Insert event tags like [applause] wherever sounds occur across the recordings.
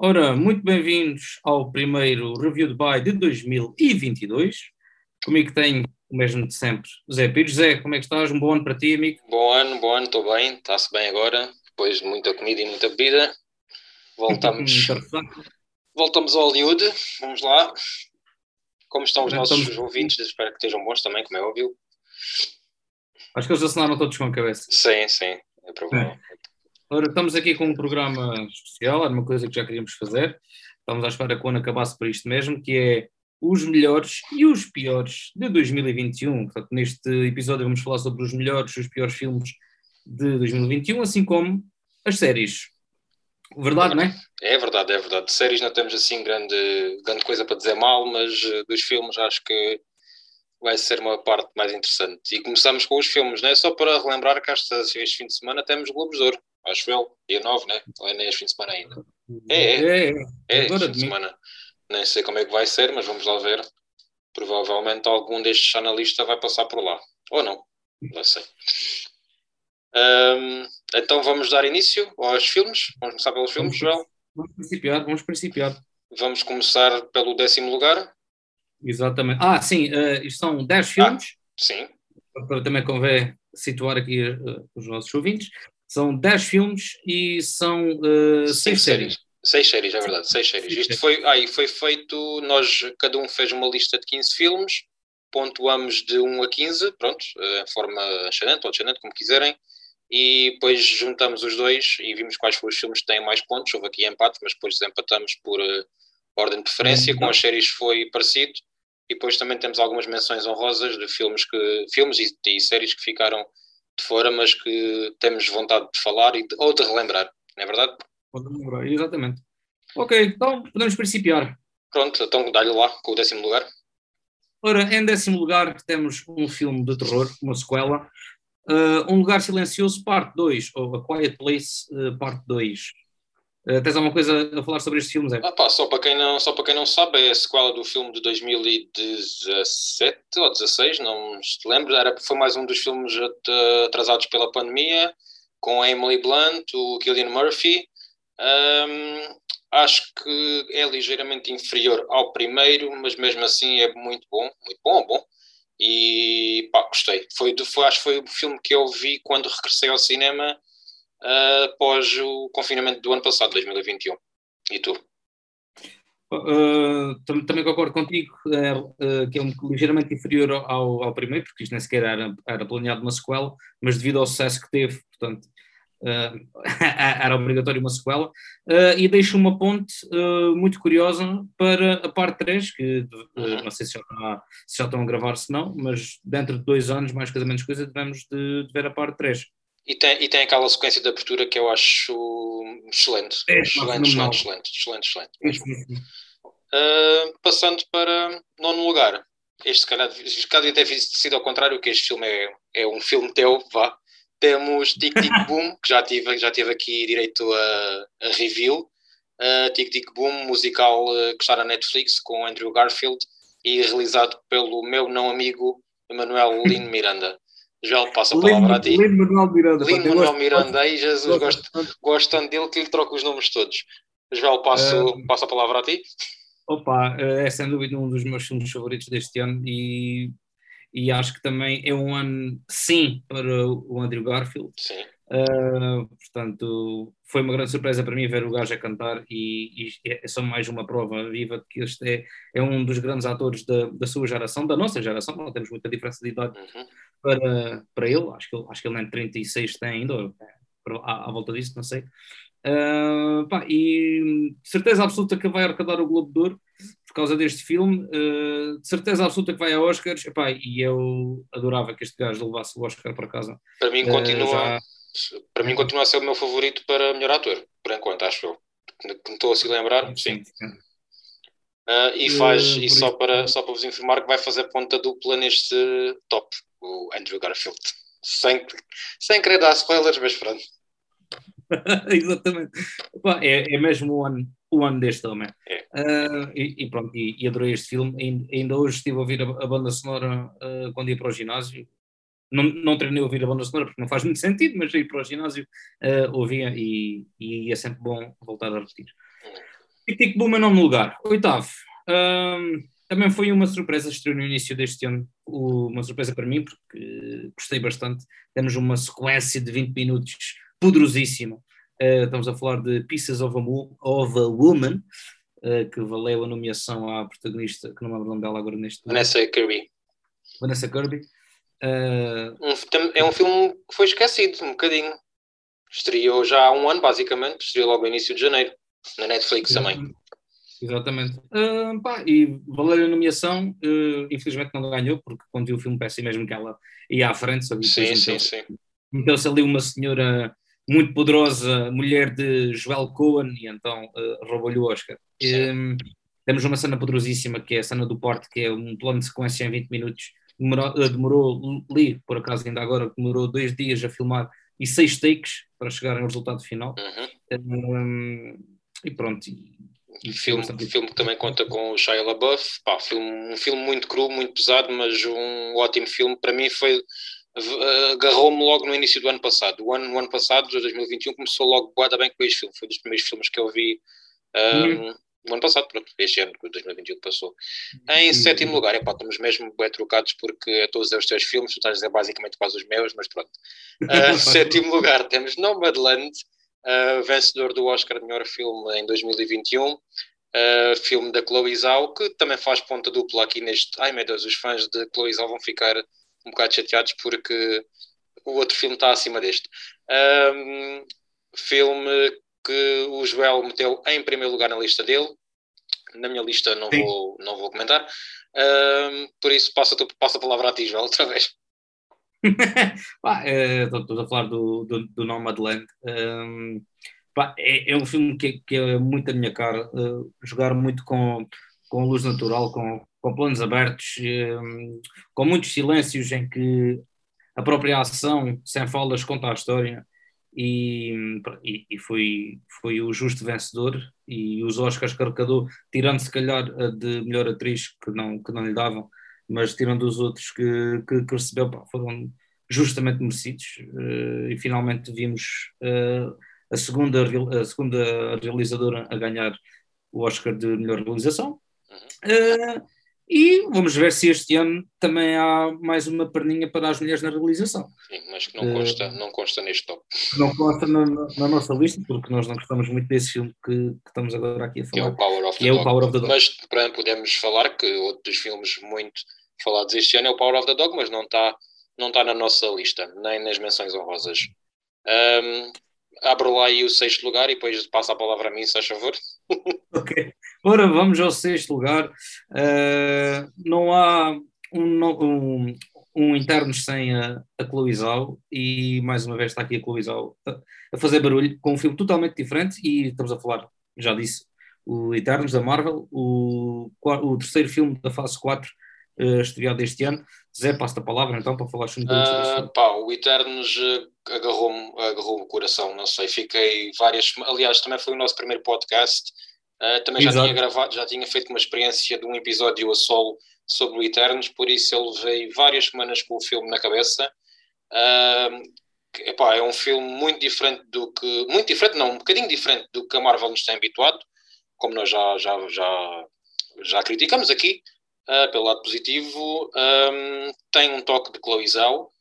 Ora, muito bem-vindos ao primeiro Review de Buy de 2022. Comigo tenho o mesmo de sempre, Zé Pires. Zé, como é que estás? Um bom ano para ti, amigo? Bom ano, bom ano, estou bem, está-se bem agora, depois de muita comida e muita bebida. Voltamos, [laughs] voltamos ao Hollywood, vamos lá. Como estão os nossos estamos... ouvintes? Espero que estejam bons também, como é óbvio. Acho que eles assinaram todos com a cabeça. Sim, sim, é provável. É. Ora, estamos aqui com um programa especial, era uma coisa que já queríamos fazer. Estamos à espera que quando acabasse por isto mesmo, que é os melhores e os piores de 2021. Portanto, neste episódio vamos falar sobre os melhores e os piores filmes de 2021, assim como as séries. Verdade, não é? É verdade, é verdade. De séries não temos assim grande, grande coisa para dizer mal, mas eh, dos filmes acho que vai ser uma parte mais interessante. E começamos com os filmes, não é? Só para relembrar que este, este fim de semana temos Globos de Ouro acho eu, dia 9, né? Ou é nem este fim de semana ainda? É, é, é, é, é este fim de semana. Nem sei como é que vai ser, mas vamos lá ver. Provavelmente algum destes analistas vai passar por lá. Ou não, não sei. Um, então vamos dar início aos filmes. Vamos começar pelos filmes, João? Vamos principiar, vamos principiar. Vamos começar pelo décimo lugar. Exatamente. Ah, sim, uh, isto são 10 filmes. Ah, sim. Também convém situar aqui uh, os nossos ouvintes. São 10 filmes e são 6 uh, séries. Seis séries, é verdade, seis séries. Isto foi, aí foi feito, nós, cada um fez uma lista de 15 filmes, pontuamos de 1 a 15, pronto, eh, em forma ascendente ou descendente, como quiserem, e depois juntamos os dois e vimos quais foram os filmes que têm mais pontos. Houve aqui empate, mas depois empatamos por uh, ordem de preferência. Com as séries foi parecido. E depois também temos algumas menções honrosas de filmes, que, filmes e, e séries que ficaram de fora, mas que temos vontade de falar e de, ou de relembrar, não é verdade? Pode lembrar, exatamente. Ok, então podemos principiar. Pronto, então dá-lhe lá com o décimo lugar. Ora, em décimo lugar temos um filme de terror, uma sequela, uh, Um Lugar Silencioso, parte 2, ou A Quiet Place, uh, parte 2. Uh, tens alguma coisa a falar sobre este filme, Zé? Ah, pá, só, para quem não, só para quem não sabe, é a sequela do filme de 2017 ou 16, não te lembro, era, foi mais um dos filmes atrasados pela pandemia, com a Emily Blunt, o Killian Murphy. Um, acho que é ligeiramente inferior ao primeiro, mas mesmo assim é muito bom, muito bom, bom. E pá, gostei. Foi, foi, acho que foi o filme que eu vi quando regressei ao cinema após o confinamento do ano passado, 2021. E tu? Uh, também concordo contigo uh, que é um, ligeiramente inferior ao, ao, primeiro, porque isto nem sequer era, era planeado uma sequela, mas devido ao sucesso que teve, portanto, [laughs] uh, era obrigatório uma sequela, e deixa uma ponte muito curiosa para a parte 3, que uhum. não sei se já, está, se já estão a gravar, se não, mas dentro de dois anos, mais coisa menos coisa, devemos de, de ver a parte 3. E tem, e tem aquela sequência de abertura que eu acho excelente. É, excelente, excelente, excelente, excelente, excelente, uh, passando para nono lugar. Este, se calhar, se calhar até sido ao contrário, que este filme é, é um filme teu, vá. Temos Tic Tic [laughs] Boom, que já tive, já tive aqui direito a, a review. Uh, Tic Tic Boom, musical uh, que está na Netflix com Andrew Garfield e realizado pelo meu não amigo Emanuel Lino Miranda. Joel, passa a palavra a ti. Lino Manuel Miranda. Lino Manuel Miranda, aí Jesus, gosto, gosto tanto dele que lhe troco os nomes todos. Joel, passo, uh, passo a palavra a ti. Opa, eh, é sem dúvida um dos meus filmes favoritos deste ano e, e acho que também é um ano, sim, para o Andrew Garfield. Sim. Uh, portanto, foi uma grande surpresa para mim ver o gajo a cantar e, e é só mais uma prova viva de que este é, é um dos grandes atores da, da sua geração, da nossa geração, não temos muita diferença de idade uhum. para, para ele, acho que ele, acho que ele nem 36 tem ainda, ou, à, à, volta disso, não sei. Uh, pá, e de certeza absoluta que vai arrecadar o Globo de Ouro por causa deste filme, uh, de certeza absoluta que vai a Oscars, epá, e eu adorava que este gajo levasse o Oscar para casa. Para mim continua... Já para mim continua a ser o meu favorito para melhor ator, por enquanto, acho eu. Que me estou a se lembrar, sim. Uh, e faz, uh, e só para, só para vos informar que vai fazer ponta dupla neste top, o Andrew Garfield. Sem, sem querer dar spoilers, mas pronto. [laughs] Exatamente. É, é mesmo o ano, o ano deste homem. É. Uh, e, e, pronto, e, e, adorei este filme. Ainda, ainda hoje estive a ouvir a, a banda sonora uh, quando ia para o ginásio não, não treinei a ouvir a banda sonora porque não faz muito sentido, mas ir para o ginásio uh, ouvia e, e é sempre bom voltar a repetir. Tic Boom em nono lugar. Oitavo. Um, também foi uma surpresa estreou no início deste ano. Uma surpresa para mim, porque gostei bastante. Temos uma sequência de 20 minutos poderosíssima. Uh, estamos a falar de Pieces of a, of a Woman, uh, que valeu a nomeação à protagonista, que não me lembro o nome dela agora neste Vanessa Kirby. Vanessa Kirby. Uh, um, é um filme que foi esquecido um bocadinho. Estreou já há um ano, basicamente. Estreou logo no início de janeiro, na Netflix exatamente. também. Exatamente. Uh, pá, e valeu a nomeação, uh, infelizmente não ganhou, porque quando vi o filme pensei mesmo que ela ia à frente. Sabe? Sim, sim, sim. Meteu-se ali uma senhora muito poderosa, mulher de Joel Cohen, e então uh, roubou-lhe o Oscar. Um, temos uma cena poderosíssima, que é a cena do porte, que é um plano de sequência em 20 minutos. Demorou, demorou li, por acaso ainda agora, demorou dois dias a filmar e seis takes para chegar ao resultado final. Uhum. Um, e pronto, e filme, filme que também conta com o Shia LaBeouf, pá, filme, um filme muito cru, muito pesado, mas um ótimo filme. Para mim foi agarrou-me logo no início do ano passado. O ano, o ano passado, de 2021, começou logo boada bem com este filme. Foi um dos primeiros filmes que eu vi um, uhum. No ano passado, pronto, este ano, 2021 que passou. Em uhum. sétimo lugar, epá, estamos mesmo bem trocados porque a todos os teus filmes, tu estás a dizer basicamente quase os meus, mas pronto. Uh, [laughs] sétimo lugar, temos Nomadland, uh, vencedor do Oscar de melhor filme em 2021. Uh, filme da Chloe Zhao, que também faz ponta dupla aqui neste. Ai meu Deus, os fãs de Chloe Zhao vão ficar um bocado chateados porque o outro filme está acima deste. Um, filme que o Joel meteu em primeiro lugar na lista dele. Na minha lista não, vou, não vou comentar. Por isso, passo a, passo a palavra a ti, Joel, [laughs] outra vez. [laughs] pá, estou a falar do, do, do Nomadland. Um, pá, é, é, um filme que, que, é muito a minha cara. Uh, jogar muito com, com luz natural, com, com planos abertos, um, com muitos silêncios em que a própria ação, sem falas, conta a história. E, e, foi, foi o justo vencedor. E os Oscars que arrecadou, tirando se calhar a de melhor atriz, que não, que não lhe davam mas tirando os outros que, que, que recebeu, pá, foram justamente merecidos uh, e finalmente vimos uh, a, segunda, a segunda realizadora a ganhar o Oscar de melhor realização. Uh, e vamos ver se este ano também há mais uma perninha para as mulheres na realização. Sim, mas que não consta, não consta neste top. Não consta na, na, nossa lista, porque nós não gostamos muito desse filme que, que estamos agora aqui a falar. Que é o Power of the, é Dog. O Power of the Dog. Mas podemos falar que outro dos filmes muito falados este ano é o Power of the Dog, mas não está não tá na nossa lista, nem nas menções honrosas. Um, abro lá aí o sexto lugar e depois passa a palavra a mim, se faz favor. [laughs] ok. Ora, vamos ao sexto lugar. Uh, não há um, um, um internos sem a, a Chloe Zhao e mais uma vez está aqui a Chloe Zhao a, a, fazer barulho com um filme totalmente diferente e estamos a falar, já disse, o Eternos da Marvel, o, o terceiro filme da fase 4 uh, estreado este ano. Zé, passo a palavra então para falar sobre uh, pá, O Eternos uh, agarrou-me agarrou o coração, não sei, fiquei várias. Aliás, também foi o nosso primeiro podcast. Uh, também já tinha gravado, já tinha feito uma experiência de um episódio a solo sobre o Eternos, por isso eu levei várias semanas com o filme na cabeça. Uh, epá, é um filme muito diferente do que. Muito diferente, não, um bocadinho diferente do que a Marvel nos tem habituado, como nós já, já, já, já criticamos aqui uh, pelo lado positivo, um, tem um toque de Chloe Zhao,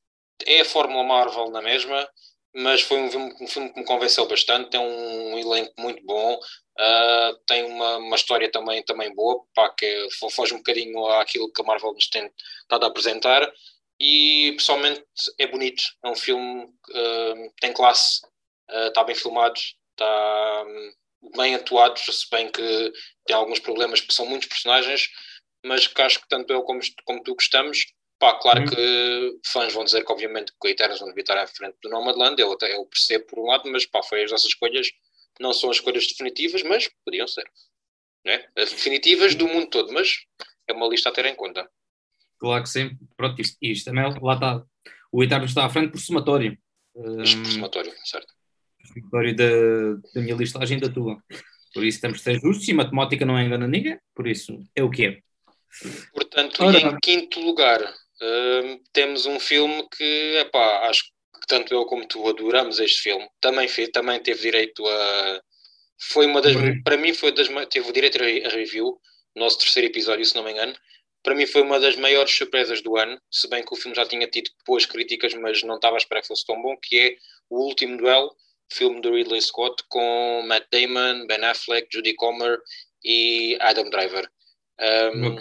é a Fórmula Marvel na mesma, mas foi um filme, um filme que me convenceu bastante, tem um elenco muito bom, uh, tem uma, uma, história também, também boa, pá, que foge um bocadinho àquilo que a Marvel nos tem estado a apresentar, e pessoalmente é bonito, é um filme uh, tem classe, uh, está bem filmado, está um, bem atuado, se bem que tem alguns problemas porque são muitos personagens, mas que acho que tanto eu como, como tu gostamos. Pá, claro uhum. que fãs vão dizer que obviamente que o Eternos vão estar à frente do Nomadland, eu até eu percebo por um lado, mas pá, foi as nossas escolhas, não são as escolhas definitivas, mas podiam ser. As definitivas do mundo todo, mas é uma lista a ter em conta. Claro que sim. Pronto, isto, isto também lá está. O Eternos está à frente por somatório. Isto por somatório, certo. Somatório da, da minha listagem da tua. Por isso temos de ser justos e matemática não engana ninguém, por isso é o que é. Portanto, Ora, em quinto lugar, uh, temos um filme que, epá, acho que tanto eu como tu adoramos este filme. Também, fez, também teve direito a, Foi uma das, para mim foi das, teve o direito a review, nosso terceiro episódio, se não me engano. Para mim foi uma das maiores surpresas do ano, se bem que o filme já tinha tido boas críticas, mas não estava a esperar que fosse tão bom, que é O Último Duelo, filme do Ridley Scott, com Matt Damon, Ben Affleck, Judy Comer e Adam Driver. Um,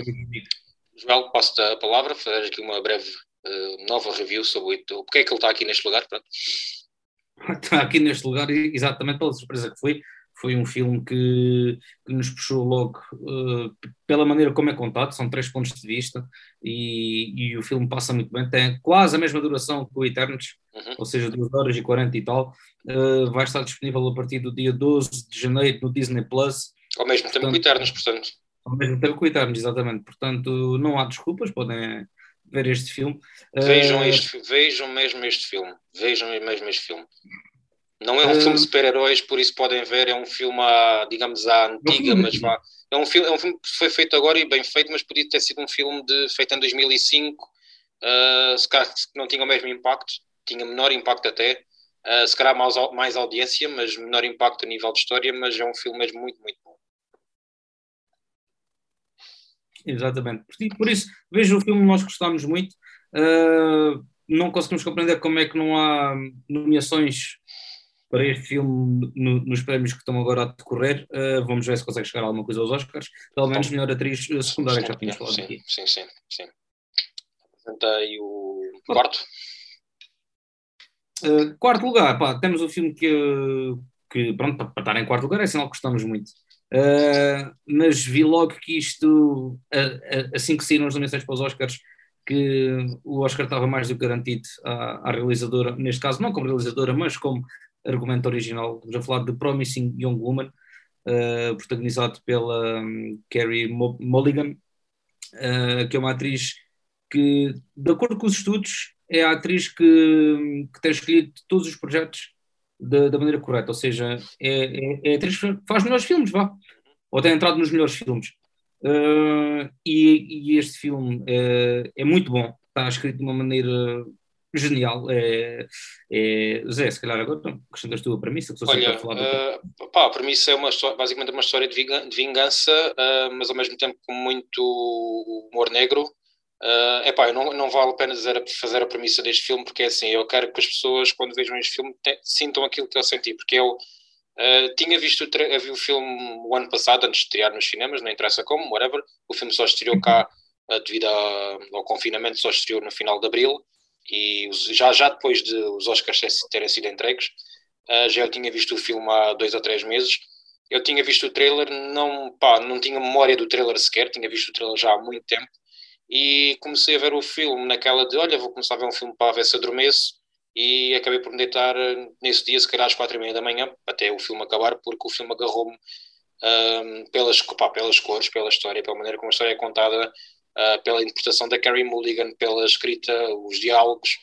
Joel, passo-te a palavra, fazer aqui uma breve uh, nova review sobre o porque é que ele está aqui neste lugar. Pronto. [laughs] Está aqui neste lugar exatamente pela surpresa que foi. Foi um filme que, que nos puxou logo uh, pela maneira como é contado, são três pontos de vista e, e, o filme passa muito bem, tem quase a mesma duração que o Eternos, uhum. ou seja, 2 horas e 40 e tal. Uh, vai estar disponível a partir do dia 12 de janeiro no Disney Plus. Ao mesmo tempo que o Eternos, portanto. Ao mesmo tempo Eternos, exatamente. Portanto, não há desculpas, podem ver este filme. Vejam, uh, este, vejam mesmo este filme. Vejam mesmo este filme. Não é um uh, filme de super-heróis, por isso podem ver, é um filme, à, digamos, à antiga, mas vá. É um, filme, é um filme que foi feito agora e bem feito, mas podia ter sido um filme de, feito em 2005, uh, se calhar não tinha o mesmo impacto, tinha menor impacto até, uh, se calhar mais, mais audiência, mas menor impacto a nível de história, mas é um filme mesmo muito, muito bom. Exatamente. Por isso, vejo o filme, nós gostamos muito. Uh, não conseguimos compreender como é que não há nomeações para este filme no, nos prémios que estão agora a decorrer. Uh, vamos ver se consegue chegar alguma coisa aos Oscars. Pelo menos melhor atriz secundária, que já tínhamos falado sim, aqui. Sim, sim, sim. Apresenta aí o quarto. Uh, quarto lugar, pá, temos o filme que, que pronto, para, para estar em quarto lugar é sinal que gostamos muito. Uh, mas vi logo que isto, uh, assim que saíram as nomeações para os Oscars, que o Oscar estava mais do que garantido à, à, realizadora, neste caso não como realizadora, mas como argumento original. Estamos a falar de Promising Young Woman, uh, protagonizado pela um, Carrie Mulligan, que é uma atriz que, de acordo com os estudos, é a atriz que, que tem escolhido todos os projetos da, da maneira correta, ou seja, é, é, é atriz que faz melhores filmes, vá, ou tem entrado nos melhores filmes. Uh, e, e, este filme uh, é muito bom, está escrito de uma maneira genial. É, é, Zé, se calhar agora acrescentas tu a premissa. Que Olha, falar uh, pá, a premissa é uma, basicamente uma história de vingança, uh, mas ao mesmo tempo com muito humor negro. Uh, epá, não, não vale a pena dizer, fazer a premissa deste filme, porque é assim, eu quero que as pessoas, quando vejam este filme, te, sintam aquilo que eu senti, porque eu uh, tinha visto o, vi o filme o ano passado, antes de estrear nos cinemas, não interessa como, whatever, o filme só estreou cá uh, devido a, ao confinamento, só estreou no final de Abril, e já, já depois de os Oscars terem sido entregues, uh, já eu tinha visto o filme há dois ou três meses, eu tinha visto o trailer, não, pá, não tinha memória do trailer sequer, tinha visto o trailer já há muito tempo, e comecei a ver o filme naquela de, olha, vou começar a ver um filme para ver se adormeço, e acabei por me deitar eh, nesse dia, se calhar às quatro e meia da manhã, até o filme acabar, porque o filme agarrou-me um, pelas, pá, pelas cores, pela história, pela maneira como a história é contada, uh, pela interpretação da Carrie Mulligan, pela escrita, os diálogos,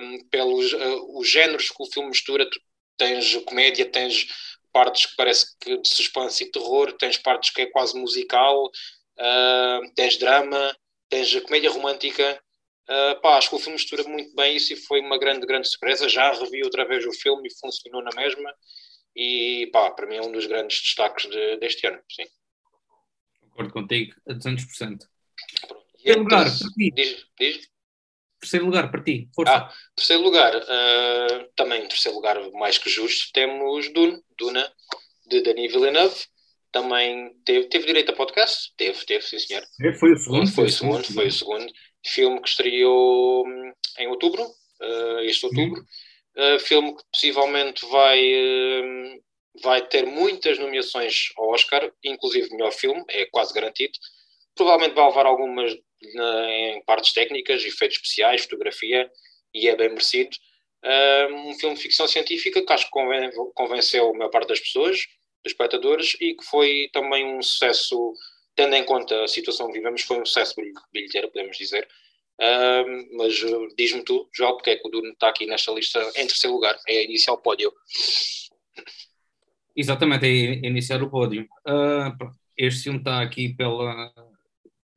um, pelos uh, os géneros que o filme mistura. Tu tens comédia, tens partes que parece que de suspense e terror, tens partes que é quase musical, uh, tens drama, tens a comédia romântica. Uh, pá, acho que o filme mistura muito bem isso e foi uma grande, grande surpresa. Já revi outra vez o filme e funcionou na mesma. E pá, para mim é um dos grandes destaques de, deste ano. Sim. Concordo contigo a 200%. Terceiro lugar, para ti. Diz, diz? Terceiro lugar, para ti. Força. Ah, terceiro lugar, uh, também terceiro lugar mais que justo, temos Dune, Duna, de Denis Villeneuve também teve, teve direito a podcast? Teve, teve, sim senhor. É, foi o segundo. Foi, foi o segundo, foi o segundo. Filme que estreou hum, em outubro, uh, este outubro. Uh, filme que possivelmente vai, uh, vai ter muitas nomeações ao Oscar, inclusive melhor filme, é quase garantido. Provavelmente vai levar algumas na, em partes técnicas, efeitos especiais, fotografia, e é bem merecido. Uh, um filme de ficção científica que acho que convenceu a maior parte das pessoas espectadores e que foi também um sucesso, tendo em conta a situação que vivemos, foi um sucesso bilheteiro, podemos dizer. Uh, mas uh, diz-me tu, João, porque é que o Dune está aqui nesta lista em terceiro lugar, é iniciar o pódio. Exatamente, é iniciar o pódio. Uh, este filme está aqui pela.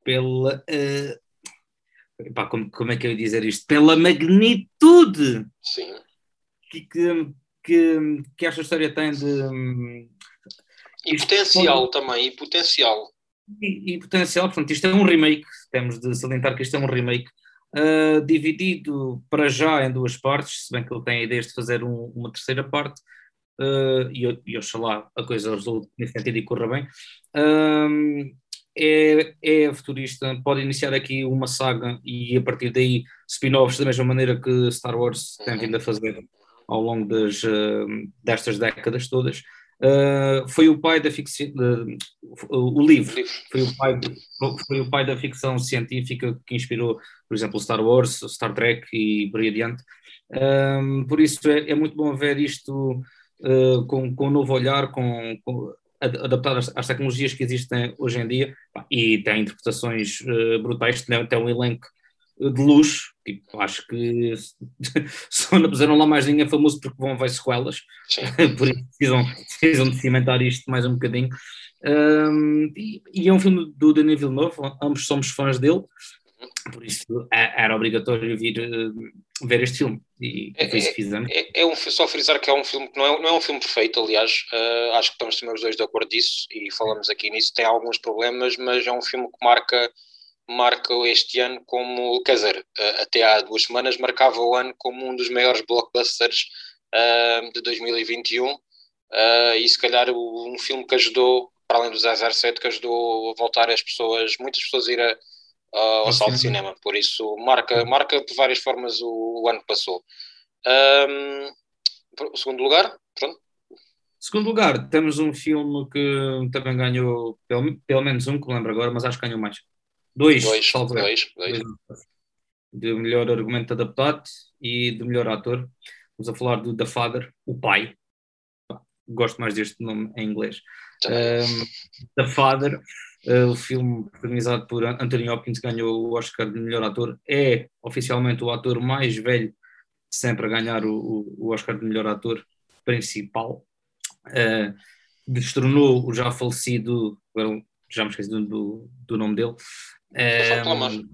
pela uh, pá, como, como é que eu ia dizer isto? Pela magnitude Sim. Que, que, que, esta história tem de, E potencial também, e potencial. E, e, potencial, portanto, isto é um remake, temos de salientar que isto é um remake, uh, dividido para já em duas partes, se bem que ele tem a ideia de fazer um, uma terceira parte, uh, e, e oxalá a coisa resulte nesse sentido e corra bem. Uh, é, é futurista, pode iniciar aqui uma saga e a partir daí spin-offs da mesma maneira que Star Wars tem vindo a fazer ao longo das, destas décadas todas. Uh, foi o pai da ficção, uh, o livro, foi o, pai, foi o pai da ficção científica que inspirou, por exemplo, Star Wars, Star Trek e por aí adiante. por isso é, é, muito bom ver isto uh, com, com um novo olhar, com, com adaptado às, às, tecnologias que existem hoje em dia e tem interpretações brutais, tem, tem um elenco de luxo, tipo, acho que [laughs] só não puseram lá mais ninguém famoso porque vão ver sequelas, [laughs] por isso precisam, precisam de cimentar isto mais um bocadinho. Um, e, e, é um filme do Denis Villeneuve, ambos somos fãs dele, por isso é, era obrigatório vir uh, ver este filme e é, foi isso que fizemos. É, é, um, só frisar que é um filme que não é, não é um filme perfeito, aliás, uh, acho que estamos também os dois de acordo disso e falamos aqui nisso, tem alguns problemas, mas é um filme que marca marca este ano como, quer dizer, até há duas semanas marcava o ano como um dos maiores blockbusters uh, de 2021 uh, e se calhar um filme que ajudou, para além do 007, que ajudou a voltar as pessoas, muitas pessoas a ir a, ao sala de cinema, por isso marca, marca de várias formas o, o ano que passou. Um, segundo lugar, pronto. Segundo lugar, temos um filme que também ganhou, pelo, pelo menos um, que me lembro agora, mas acho que ganhou mais Dois, dois, dois, dois. De melhor argumento adaptado e de melhor ator. Vamos a falar do The Father, o pai. Gosto mais deste nome em inglês. Um, The Father, uh, o filme protagonizado por Anthony Hopkins, ganhou o Oscar de melhor ator. É oficialmente o ator mais velho sempre a ganhar o, o Oscar de melhor ator principal. Uh, destronou o já falecido, já me esqueci do, do nome dele, um,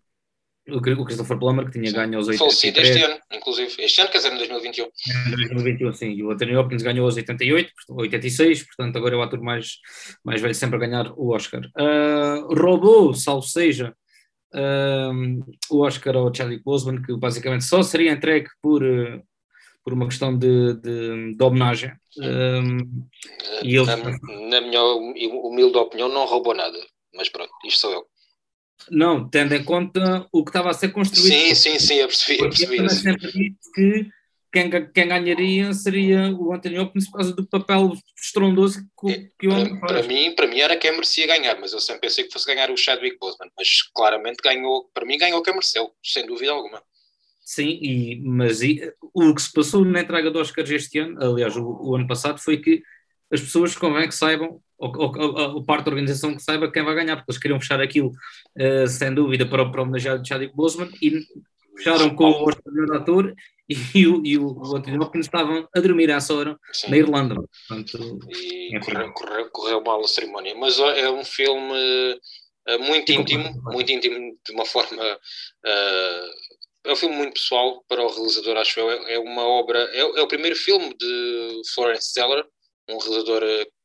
o, o Christopher Plummer, que tinha sim. ganho aos 83. Falecido este ano, inclusive. Este ano, quer dizer, em 2021. Em 2021, sim. E o Anthony Hopkins ganhou aos 88, 86, portanto agora é o ator mais, mais velho sempre a ganhar o Oscar. Uh, roubou, salvo seja, uh, o Oscar ao Chadwick Boseman, que basicamente só seria entregue por... Uh, por uma questão de, de, de homenagem. Um, e ele... na, na minha humilde opinião, não roubou nada, mas pronto, isto sou eu. Não, tendo em conta o que estava a ser construído. Sim, sim, sim, eu percebi. Eu percebi eu sempre disse que quem, quem ganharia seria o Anthony Hopkins por causa do papel estrondoso que, que o homem para, para mim Para mim era quem merecia ganhar, mas eu sempre pensei que fosse ganhar o Chadwick Boseman, mas claramente ganhou, para mim ganhou quem mereceu, sem dúvida alguma. Sim, e, mas e, o que se passou na entrega dos Oscars este ano, aliás, o, o ano passado, foi que as pessoas convém que saibam ou, ou, ou, parte da organização que saiba quem vai ganhar, porque eles queriam fechar aquilo uh, sem dúvida para, para homenagear o Chadwick Boseman e fecharam com o orçamento ator e, [laughs] o, e o, Anthony Hopkins estavam a dormir a essa hora Sim. na Irlanda. Portanto, e é correu, correu, correu, mal a cerimónia, mas é um filme uh, muito íntimo, muito íntimo de uma forma. Uh, é um filme muito pessoal para o realizador, acho eu. É, é uma obra. É, é, o primeiro filme de Florence Zeller, um realizador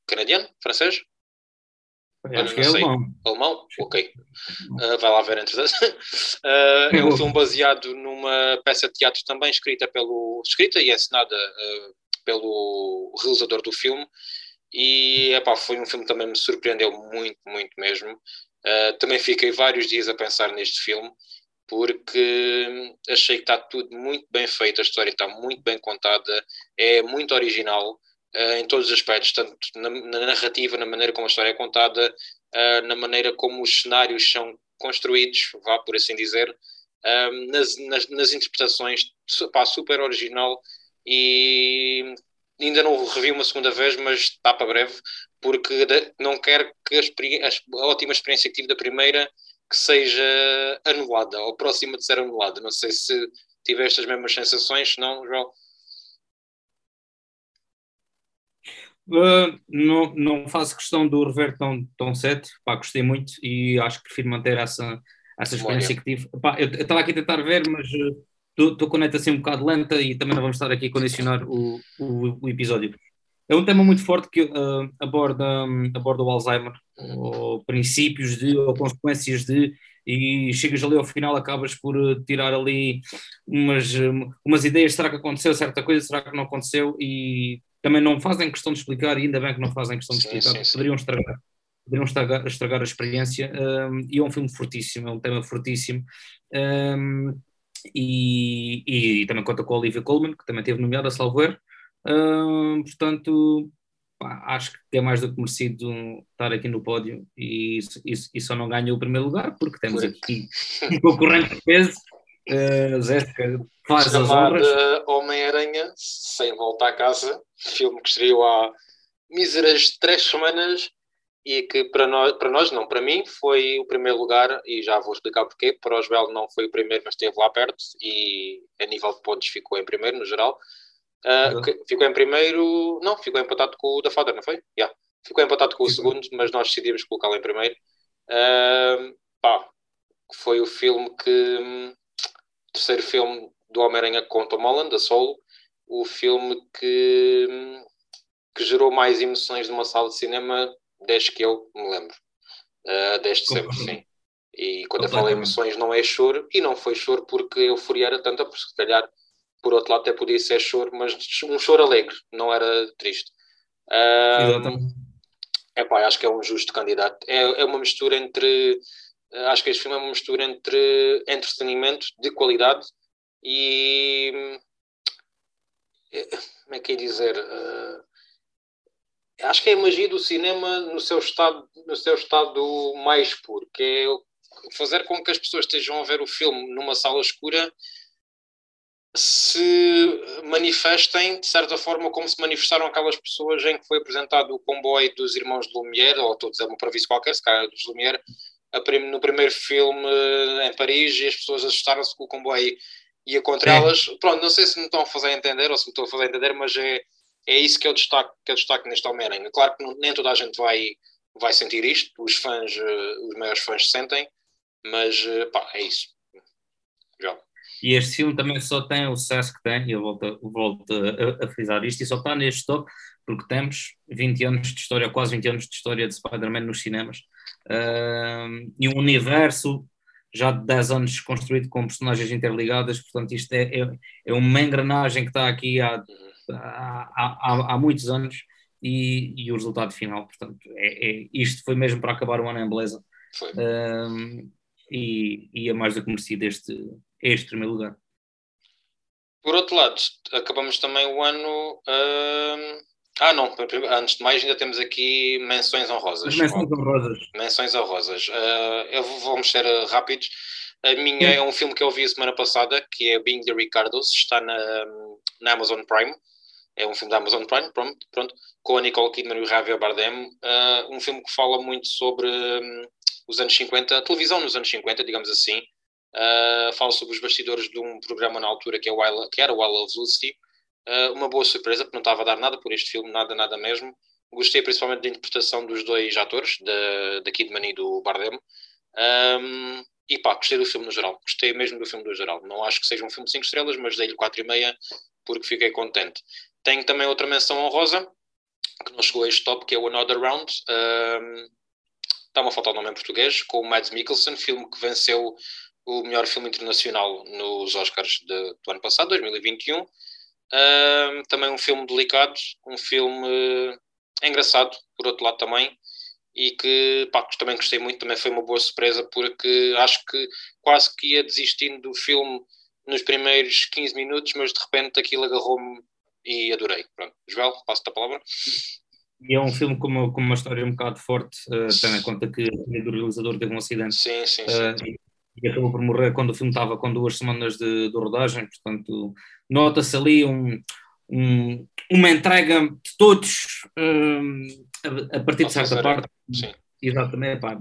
canadiano, francês? Acho que é alemão. Alemão? Ok. Uh, vai lá ver entretanto. Uh, [laughs] é um filme baseado numa peça de teatro também escrita, pelo, escrita e encenada uh, pelo realizador do filme. E epá, foi um filme que também me surpreendeu muito, muito mesmo. Uh, também fiquei vários dias a pensar neste filme porque achei que está tudo muito bem feito, a história está muito bem contada, é muito original em todos os aspectos, tanto na, na, narrativa, na maneira como a história é contada, uh, na maneira como os cenários são construídos, vá por assim dizer, uh, nas, nas, nas, interpretações, pá, super original e ainda não revi uma segunda vez, mas está para breve, porque não quero que a, a, ótima experiência que tive da primeira que seja anulada ou próxima de ser anulada. Não sei se tiveste as mesmas sensações, se não, João. Uh, não, não faço questão do rever tão, tão cedo, pá, gostei muito e acho que prefiro manter essa, essa experiência que tive. Pá, eu estava aqui a tentar ver, mas estou uh, com a neta assim um bocado lenta e também não vamos estar aqui a condicionar o, o, o episódio. é um tema muito forte que uh, aborda, um, aborda o Alzheimer, ou princípios de, ou consequências de, e chegas ali ao final, acabas por tirar ali umas, umas ideias, será que aconteceu certa coisa, será que não aconteceu, e também não fazem questão de explicar, e ainda bem que não fazem questão de explicar, sim, sim, sim. poderiam estragar poderiam estragar, estragar a experiência, um, e é um filme fortíssimo, é um tema fortíssimo, um, e, e, também conta com a Olivia Colman, que também teve nomeada, a Salver, um, portanto, pá, acho que é mais do que merecido estar aqui no pódio, e, e, e só não ganha o primeiro lugar, porque temos aqui um concorrente de peso, [laughs] uh, Jéssica faz as. Homem-Aranha, sem voltar a casa, filme que estreou há míseras três semanas e que para nós, para nós, não, para mim, foi o primeiro lugar, e já vou explicar porquê. Para Oswald não foi o primeiro, mas esteve lá perto, e a nível de pontos ficou em primeiro, no geral. Uh, ficou em primeiro, não, ficou empatado com o da Father, não foi? Yeah. Ficou empatado com o segundo, mas nós decidimos colocá-lo em primeiro. Uh, pá, foi o filme que. Terceiro filme do Homem-Aranha com Tom Holland, da Solo. O filme que, que gerou mais emoções numa sala de cinema desde que eu me lembro. Uh, desde sempre, sim. E quando eu falo emoções, não é choro, e não foi choro porque a euforia era tanta, porque se calhar, por outro lado, até podia ser choro, mas um choro alegre, não era triste. Uh, epá, acho que é um justo candidato. É, é uma mistura entre. Acho que este filme é uma mistura entre entretenimento de qualidade e. Eh, como é que é dizer? Uh, acho que é a magia do cinema no seu estado, no seu estado mais puro, que é fazer com que as pessoas estejam a ver o filme numa sala escura se manifestem de certa forma como se manifestaram aquelas pessoas em que foi apresentado o comboio dos irmãos de Lumière, ou todos é uma previsão qualquer, se calhar dos Lumière, no primeiro filme em Paris e as pessoas assustaram-se com o comboio ia contra é. elas. Pronto, não sei se me estão a fazer entender ou se me estou a fazer entender, mas é, é isso que eu destaco, que eu destaco neste Homem-Aranha. Claro que nem toda a gente vai, vai sentir isto, os fãs, eh, os maiores fãs sentem, mas eh, pá, é isso. Já. E este filme também só tem o sucesso que tem, e eu volto, volto a, a, frisar isto, e só está neste top porque temos 20 anos de história, quase 20 anos de história de Spider-Man nos cinemas, uh, e um universo já de 10 anos construído com personagens interligadas, portanto isto é, é, é uma engrenagem que está aqui há há, há, há muitos anos e, e, o resultado final, portanto, é, é, isto foi mesmo para acabar o ano em beleza. Um, e, e é mais do que merecido este, este primeiro lugar. Por outro lado, acabamos também o ano. Ah, não, antes de mais, ainda temos aqui menções honrosas. menções honrosas. Menções honrosas. Uh, vou, vamos ser rápidos. A minha é um filme que eu vi a semana passada, que é Being the Ricardos, está na, na Amazon Prime é um filme da Amazon Prime, pronto, pronto com a Nicole Kidman e o Javier Bardem, uh, um filme que fala muito sobre um, os anos 50, a televisão nos anos 50, digamos assim, uh, fala sobre os bastidores de um programa na altura que, é Wild, que era o Wild of Lucy, uh, uma boa surpresa, porque não estava a dar nada por este filme, nada, nada mesmo, gostei principalmente da interpretação dos dois atores, da, da Kidman e do Bardem, um, e pá, gostei do filme no geral, gostei mesmo do filme no geral, não acho que seja um filme de 5 estrelas, mas dei-lhe 4,5 porque fiquei contente. Tenho também outra menção honrosa, que não chegou a este top, que é o Another Round. Um, Está-me a faltar o nome em português, com o Mads Mikkelsen, filme que venceu o melhor filme internacional nos Oscars de, do ano passado, 2021. Um, também um filme delicado, um filme engraçado, por outro lado também, e que pá, também gostei muito, também foi uma boa surpresa, porque acho que quase que ia desistindo do filme nos primeiros 15 minutos, mas de repente aquilo agarrou-me e adorei. Pronto, Joel, passo-te a palavra. E é um filme com uma, com uma história um bocado forte, uh, tendo em conta que do realizador teve um acidente. Sim, sim, sim. Uh, e, e acabou por morrer quando o filme estava com duas semanas de, de rodagem, portanto, nota-se ali um, um, uma entrega de todos uh, a, a, partir de certa parte. Sim. Exatamente, pá.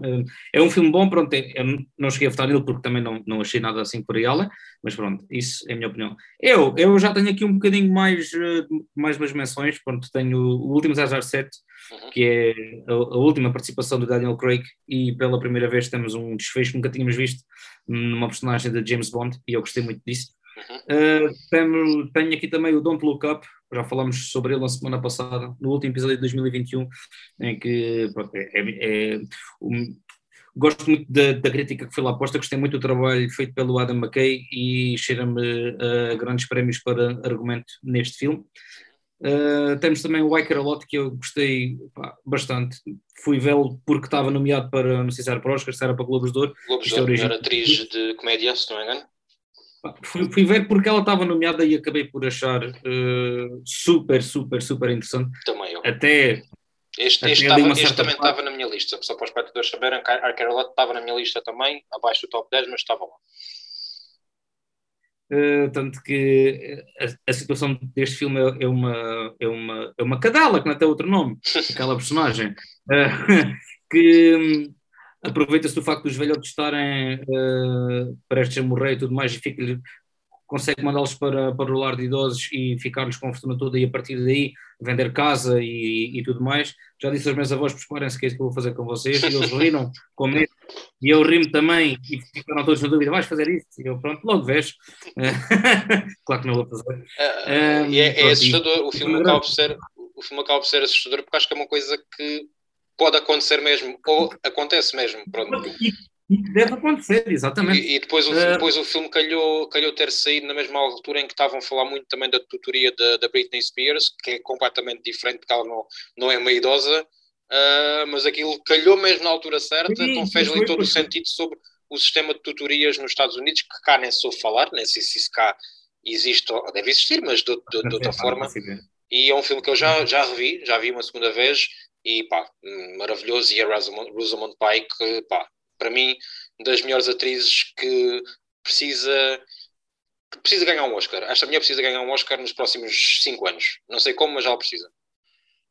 é um filme bom, pronto, eu não cheguei a votar nele porque também não, não achei nada assim por além, mas pronto, isso é a minha opinião. Eu, eu já tenho aqui um bocadinho mais, eh, mais umas menções, pronto, tenho o último 007, uhum. que é a, a, última participação do Daniel Craig e pela primeira vez temos um desfecho que nunca tínhamos visto numa personagem de James Bond e eu gostei muito disso. Uhum. Uh, tenho, tenho aqui também o Don't Look Up, já falamos sobre ele na semana passada, no último episódio de 2021, em que pronto, é, é, é um, gosto muito da, da, crítica que foi lá posta, gostei muito do trabalho feito pelo Adam McKay e cheira-me uh, grandes prémios para argumento neste filme. Uh, temos também o Iker Lot, que eu gostei pá, bastante. Fui vê-lo porque estava nomeado para, não sei se era para Oscar, se era para Globos de Ouro. Globos de Ouro, melhor atriz de comédia, se não me engano. Fui, fui, ver porque ela estava nomeada e acabei por achar uh, super, super, super interessante. Também eu. Até. Este, este, estava, este também estava na minha lista, só para os espectadores saberem a Carolina estava na minha lista também, abaixo do top 10, mas estava lá. Uh, tanto que a, a, situação deste filme é, é, uma, é, uma, é uma cadela, que não tem outro nome, [laughs] aquela personagem, uh, [laughs] que aproveita-se do facto dos velhotes estarem uh, prestes a morrer e tudo mais e fica consegue mandá-los para, para o lar de idosos e ficar-lhes com a fortuna toda e a partir daí vender casa e, e tudo mais. Já disse aos meus avós, preparem-se que é isso que eu vou fazer com vocês e eles riram com medo e eu rimo também e ficaram todos na dúvida, vais fazer isso? E eu pronto, logo vejo. [laughs] claro que não vou fazer. Uh, e é, é assustador, o filme, acaba por ser, o filme acaba por ser assustador porque acho que é uma coisa que pode acontecer mesmo, ou acontece mesmo. Pronto. E deve acontecer, exatamente. E, e depois, o, uh, depois o filme calhou, calhou ter saído na mesma altura em que estavam a falar muito também da tutoria da, da Britney Spears, que é completamente diferente, porque ela não, não é uma idosa, uh, mas aquilo calhou mesmo na altura certa, sim, então fez ali todo o sentido sobre o sistema de tutorias nos Estados Unidos, que cá nem sou falar, nem sei se isso cá existe ou deve existir, mas de, de, de outra forma. E é um filme que eu já, já revi, já vi uma segunda vez, e pá, maravilhoso. E a Rosamund, Rosamund Pike, pá, para mim, das melhores atrizes que precisa que precisa ganhar um Oscar. Esta mulher precisa ganhar um Oscar nos próximos 5 anos. Não sei como, mas ela precisa.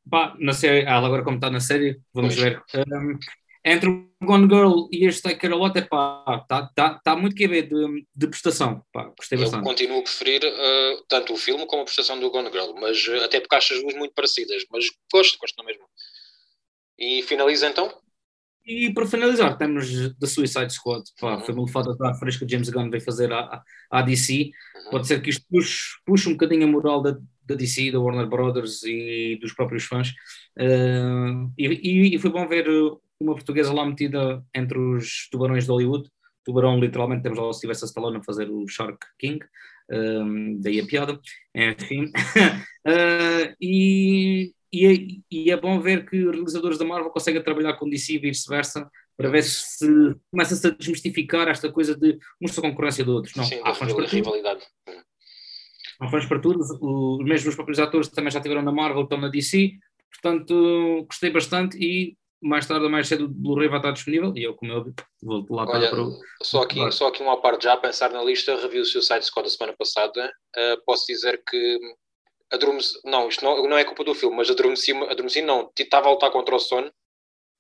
Pá, na série, ela agora como está na série, vamos pois. ver. Um, entre o Gone Girl e este Take Care Lot, pá, está tá, tá muito que ver de, de prestação. Pá, gostei Eu bastante. continuo a preferir uh, tanto o filme como a prestação do Gone Girl, mas uh, até porque acho as duas muito parecidas, mas gosto, gosto na mesma. E finaliza então? E para finalizar, temos The Suicide Squad. Pá, uhum. Foi uma lefada de fresca que James Gunn veio fazer à, à DC. Uhum. Pode ser que isto puxe, puxe um bocadinho a moral da, da DC, da Warner Brothers e dos próprios fãs. Uh, e, e, foi bom ver uma portuguesa lá metida entre os tubarões de Hollywood. Tubarão, literalmente, temos lá o Sylvester Stallone a fazer o Shark King. Um, daí a piada, enfim. uh, [laughs] e, e é, e é bom ver que realizadores da Marvel conseguem trabalhar com DC e vice-versa para ver se começa-se a desmistificar esta coisa de uns são concorrência de outros. Não, Sim, há fãs para rivalidade. tudo. Há fãs para tudo. Os mesmos próprios atores também já estiveram na Marvel, estão na DC. Portanto, gostei bastante e mais tarde ou mais cedo o Blu-ray vai estar disponível e eu, como eu vou lá Olha, para o... Só aqui, só aqui uma parte já a pensar na lista, revi o seu site Squad da semana passada. Uh, posso dizer que adormeci, não, isto não, não é culpa do filme, mas adormeci, adormeci não, estava a lutar contra o sono,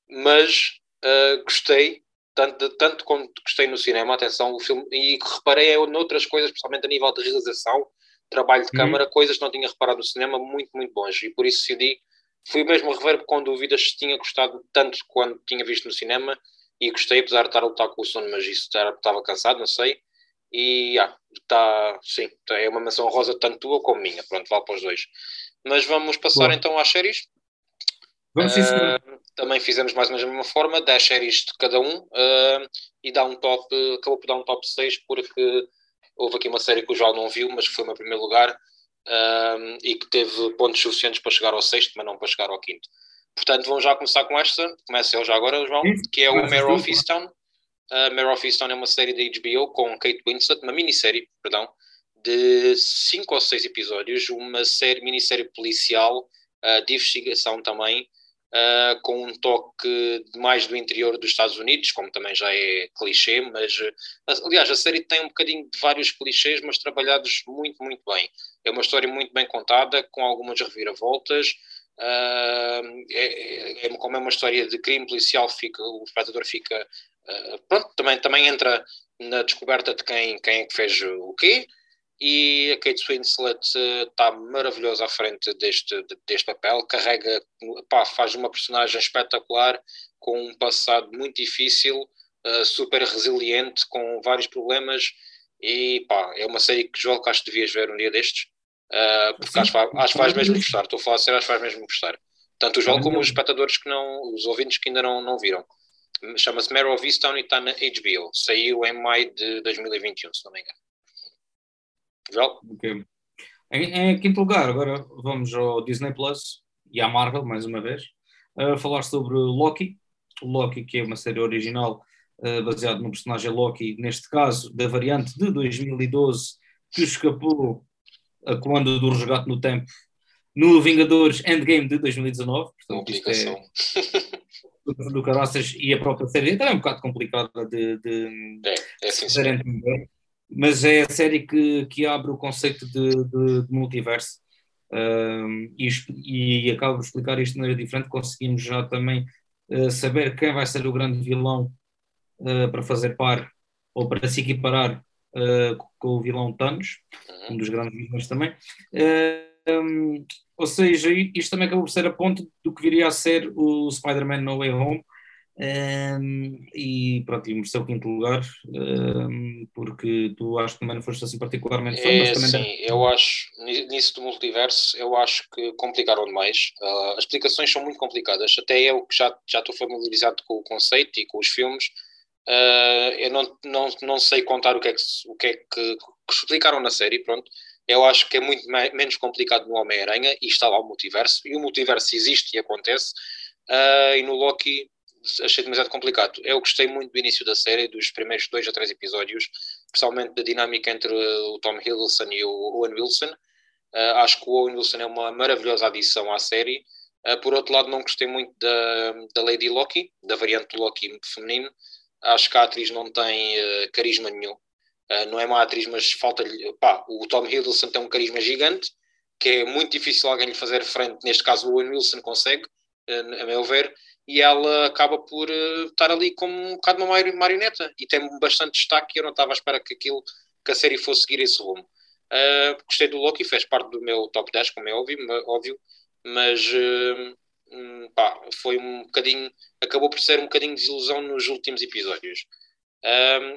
mas uh, gostei, tanto, tanto como gostei no cinema, atenção, o filme, e reparei é noutras coisas, principalmente a nível de realização, trabalho de uhum. câmara, coisas que não tinha reparado no cinema, muito, muito bons, e por isso decidi, fui mesmo a rever com dúvidas se tinha gostado tanto quando tinha visto no cinema, e gostei, apesar de estar a lutar com o sono, mas isso estava cansado, não sei, e ah, tá, sim, tá, é uma menção rosa tanto tua como minha. Pronto, vale para os dois. Mas vamos passar então às séries. Vamos uh, também fizemos mais ou menos da mesma forma, 10 séries de cada um uh, e dá um top, acabou por dar um top 6 porque houve aqui uma série que o João não viu, mas que foi o meu primeiro lugar uh, e que teve pontos suficientes para chegar ao sexto, mas não para chegar ao quinto. Portanto, vamos já começar com esta, começa eu já agora, João, que é o Mare of Easttown. Uh, Mare of Easttown é uma série da HBO com Kate Winslet, uma minissérie, perdão, de cinco ou seis episódios, uma série, minissérie policial uh, de investigação também, uh, com um toque mais do interior dos Estados Unidos, como também já é clichê, mas aliás a série tem um bocadinho de vários clichês, mas trabalhados muito, muito bem. É uma história muito bem contada, com algumas reviravoltas. Uh, é, é, como é uma história de crime policial, fica, o espectador fica uh, pronto, também, também entra na descoberta de quem, quem é que fez o quê, e a Kate Winslet está uh, maravilhosa à frente deste, deste papel, carrega, pá, faz uma personagem espetacular, com um passado muito difícil, uh, super resiliente, com vários problemas, e pá, é uma série que Joel Castro devias ver um dia destes, Uh, porque acho, acho que vais mesmo gostar. Estou a falar sério, acho que vais mesmo gostar. Tanto o João como os espectadores que não, os ouvintes que ainda não, não viram. Chama-se Mare of Easttown e está na HBO. Saiu em maio de 2021, se não me engano. João? Okay. Em, em, quinto lugar, agora vamos ao Disney Plus e à Marvel, mais uma vez, a falar sobre Loki. Loki, que é uma série original uh, baseada no personagem Loki, neste caso, da variante de 2012, que escapou a comando do resgate no tempo no Vingadores Endgame de 2019. Portanto, isto é [laughs] do caraças e a própria série então é um bocado complicada de, de, é, é entender, mas é a série que, que abre o conceito de, de, de multiverso um, e, e acaba de explicar isto de maneira diferente. Conseguimos já também uh, saber quem vai ser o grande vilão uh, para fazer par ou para se equiparar uh, com o vilão Thanos, uhum. um dos grandes vilões também. Um, ou seja, isto também acabou por ser a ponte do que viria a ser o Spider-Man No Way Home. Um, e pronto, e mereceu o quinto lugar, um, porque tu acho que também não foste assim particularmente fã, é, Sim, deve... eu acho, nisso do multiverso, eu acho que complicaram demais. Uh, as explicações são muito complicadas, até eu que já, já estou familiarizado com o conceito e com os filmes, uh, eu não, não, não sei contar o que é que, o que, é que, que explicaram na série, pronto eu acho que é muito menos complicado no Homem-Aranha e está lá o multiverso, e o multiverso existe e acontece, uh, e no Loki achei demasiado complicado. Eu gostei muito do início da série, dos primeiros dois a três episódios, especialmente da dinâmica entre o Tom Hiddleston e o Owen Wilson. Uh, acho que o Owen Wilson é uma maravilhosa adição à série. Uh, por outro lado, não gostei muito da, da Lady Loki, da variante do Loki feminino. Acho que a atriz não tem uh, carisma nenhum. Uh, não é má atriz, mas falta-lhe. O Tom Hiddleston tem um carisma gigante, que é muito difícil alguém lhe fazer frente. Neste caso, o Owen Wilson consegue, uh, a meu ver, e ela acaba por uh, estar ali como um bocado uma marioneta e tem bastante destaque. E eu não estava à espera que, aquilo, que a série fosse seguir esse rumo. gostei do Loki, fez parte do meu top 10, como é óbvio, óbvio mas. Um, pá, foi um bocadinho, acabou por ser um bocadinho de desilusão nos últimos episódios.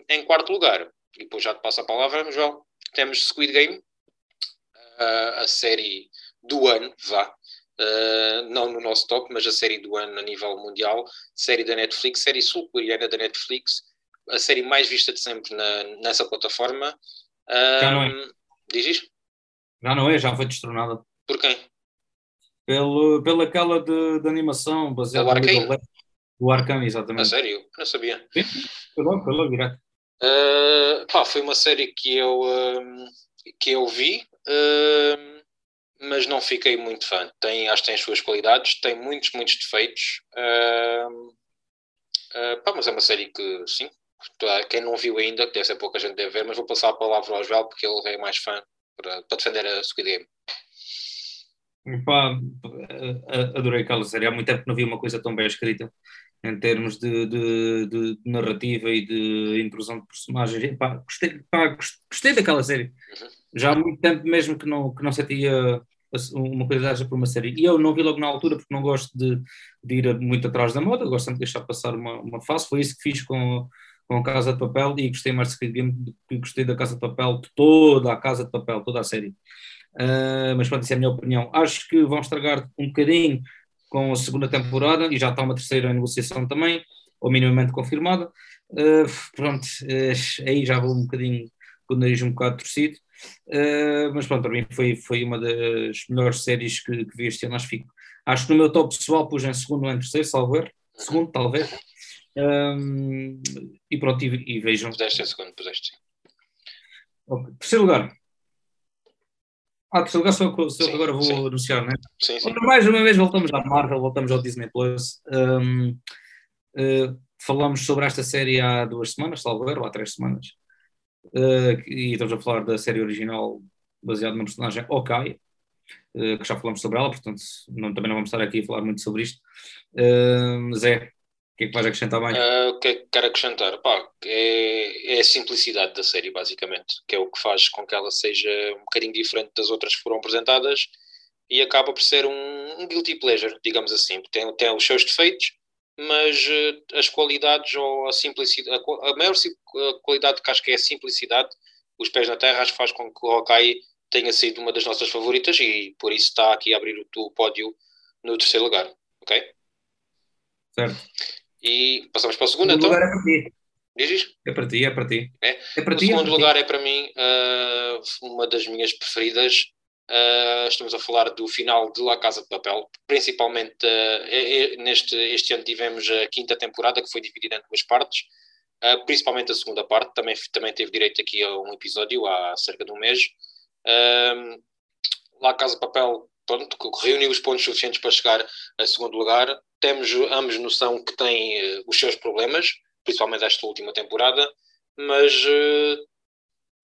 em quarto lugar, e depois já te passo a palavra, João. Temos Squid Game, uh, a série do ano, vá. Uh, não no nosso top, mas a série do ano a nível mundial, série da Netflix, série sul-coreana da Netflix, a série mais vista de sempre na, nessa plataforma. Já não é. Já não é, já foi destronada. Por quem? Pelo, pela aquela de, de animação baseada no o Arcane, exatamente. A sério? Não sabia. Sim, foi logo, foi logo direto. Uh, pá, foi uma série que eu, uh, que eu vi, uh, mas não fiquei muito fã. Tem, acho que tem as suas qualidades, tem muitos, muitos defeitos. pá, mas é uma série que, sim, quem não viu ainda, que deve ser pouca gente deve ver, mas vou passar a palavra ao Joel porque ele é mais fã para, para defender a Squid Game. Adorei aquela série. Há muito tempo que não vi uma coisa tão bem escrita em termos de, de, de, narrativa e de intrusão de personagens. E, pá, gostei, pá, gostei daquela série. Uhum. Já há muito tempo mesmo que não, que não sentia uma dessa por uma série. E eu não vi logo na altura porque não gosto de, de ir muito atrás da moda, gosto sempre de deixar passar uma, uma fase. Foi isso que fiz com, com a Casa de Papel e gostei mais de Game do que gostei da Casa de Papel, de toda a Casa de Papel, toda a série. Uh, mas pronto, essa é a minha opinião. Acho que vão estragar um bocadinho com a segunda temporada e já está uma terceira negociação também, ou minimamente confirmada. Uh, pronto, uh, aí já vou um bocadinho com o nariz um bocado torcido, uh, mas pronto, para mim foi, foi uma das melhores séries que, que vi este ano. Acho, fico, acho que no meu top pessoal pus em segundo ou em terceiro, salvo erro, segundo talvez. Um, e pronto, e, e vejam. Puseste em segundo, puseste sim. Okay. Terceiro lugar, ah, que lugar sou, sou sim, agora vou sim. anunciar, não é? Sim, sim. Mais uma vez voltamos à Marvel, voltamos ao Disney Plus. Um, uh, eh, falamos sobre esta série há duas semanas, salvo erro, há três semanas. Uh, e estamos a falar da série original baseada no personagem Okai, uh, que já falamos sobre ela, portanto não, também não vamos estar aqui a falar muito sobre isto. Uh, Zé, que é que vais acrescentar mais? Uh, o que é que quero acrescentar? Pá, é, é, a simplicidade da série, basicamente, que é o que faz com que ela seja um bocadinho diferente das outras que foram apresentadas e acaba por ser um, um guilty pleasure, digamos assim. Tem, tem os seus defeitos, mas uh, as qualidades ou a simplicidade, a, a maior a qualidade que acho que é a simplicidade, os pés na terra, acho que faz com que o Hawkeye tenha sido uma das nossas favoritas e por isso está aqui a abrir o, o pódio no terceiro lugar, ok? Certo. E passamos para o segundo, o então? lugar é para ti. Dizes? É para ti, é para ti. É? É para o ti. é segundo para lugar ti. é para mim uh, uma das minhas preferidas. Uh, estamos a falar do final de La Casa de Papel, principalmente uh, é, é, neste este ano tivemos a quinta temporada que foi dividida em duas partes, uh, principalmente a segunda parte, também, também teve direito aqui a um episódio há cerca de um mês. Uh, La Casa de Papel pronto, reuniu os pontos suficientes para chegar a segundo lugar. Temos ambos noção que tem uh, os seus problemas, principalmente esta última temporada, mas uh,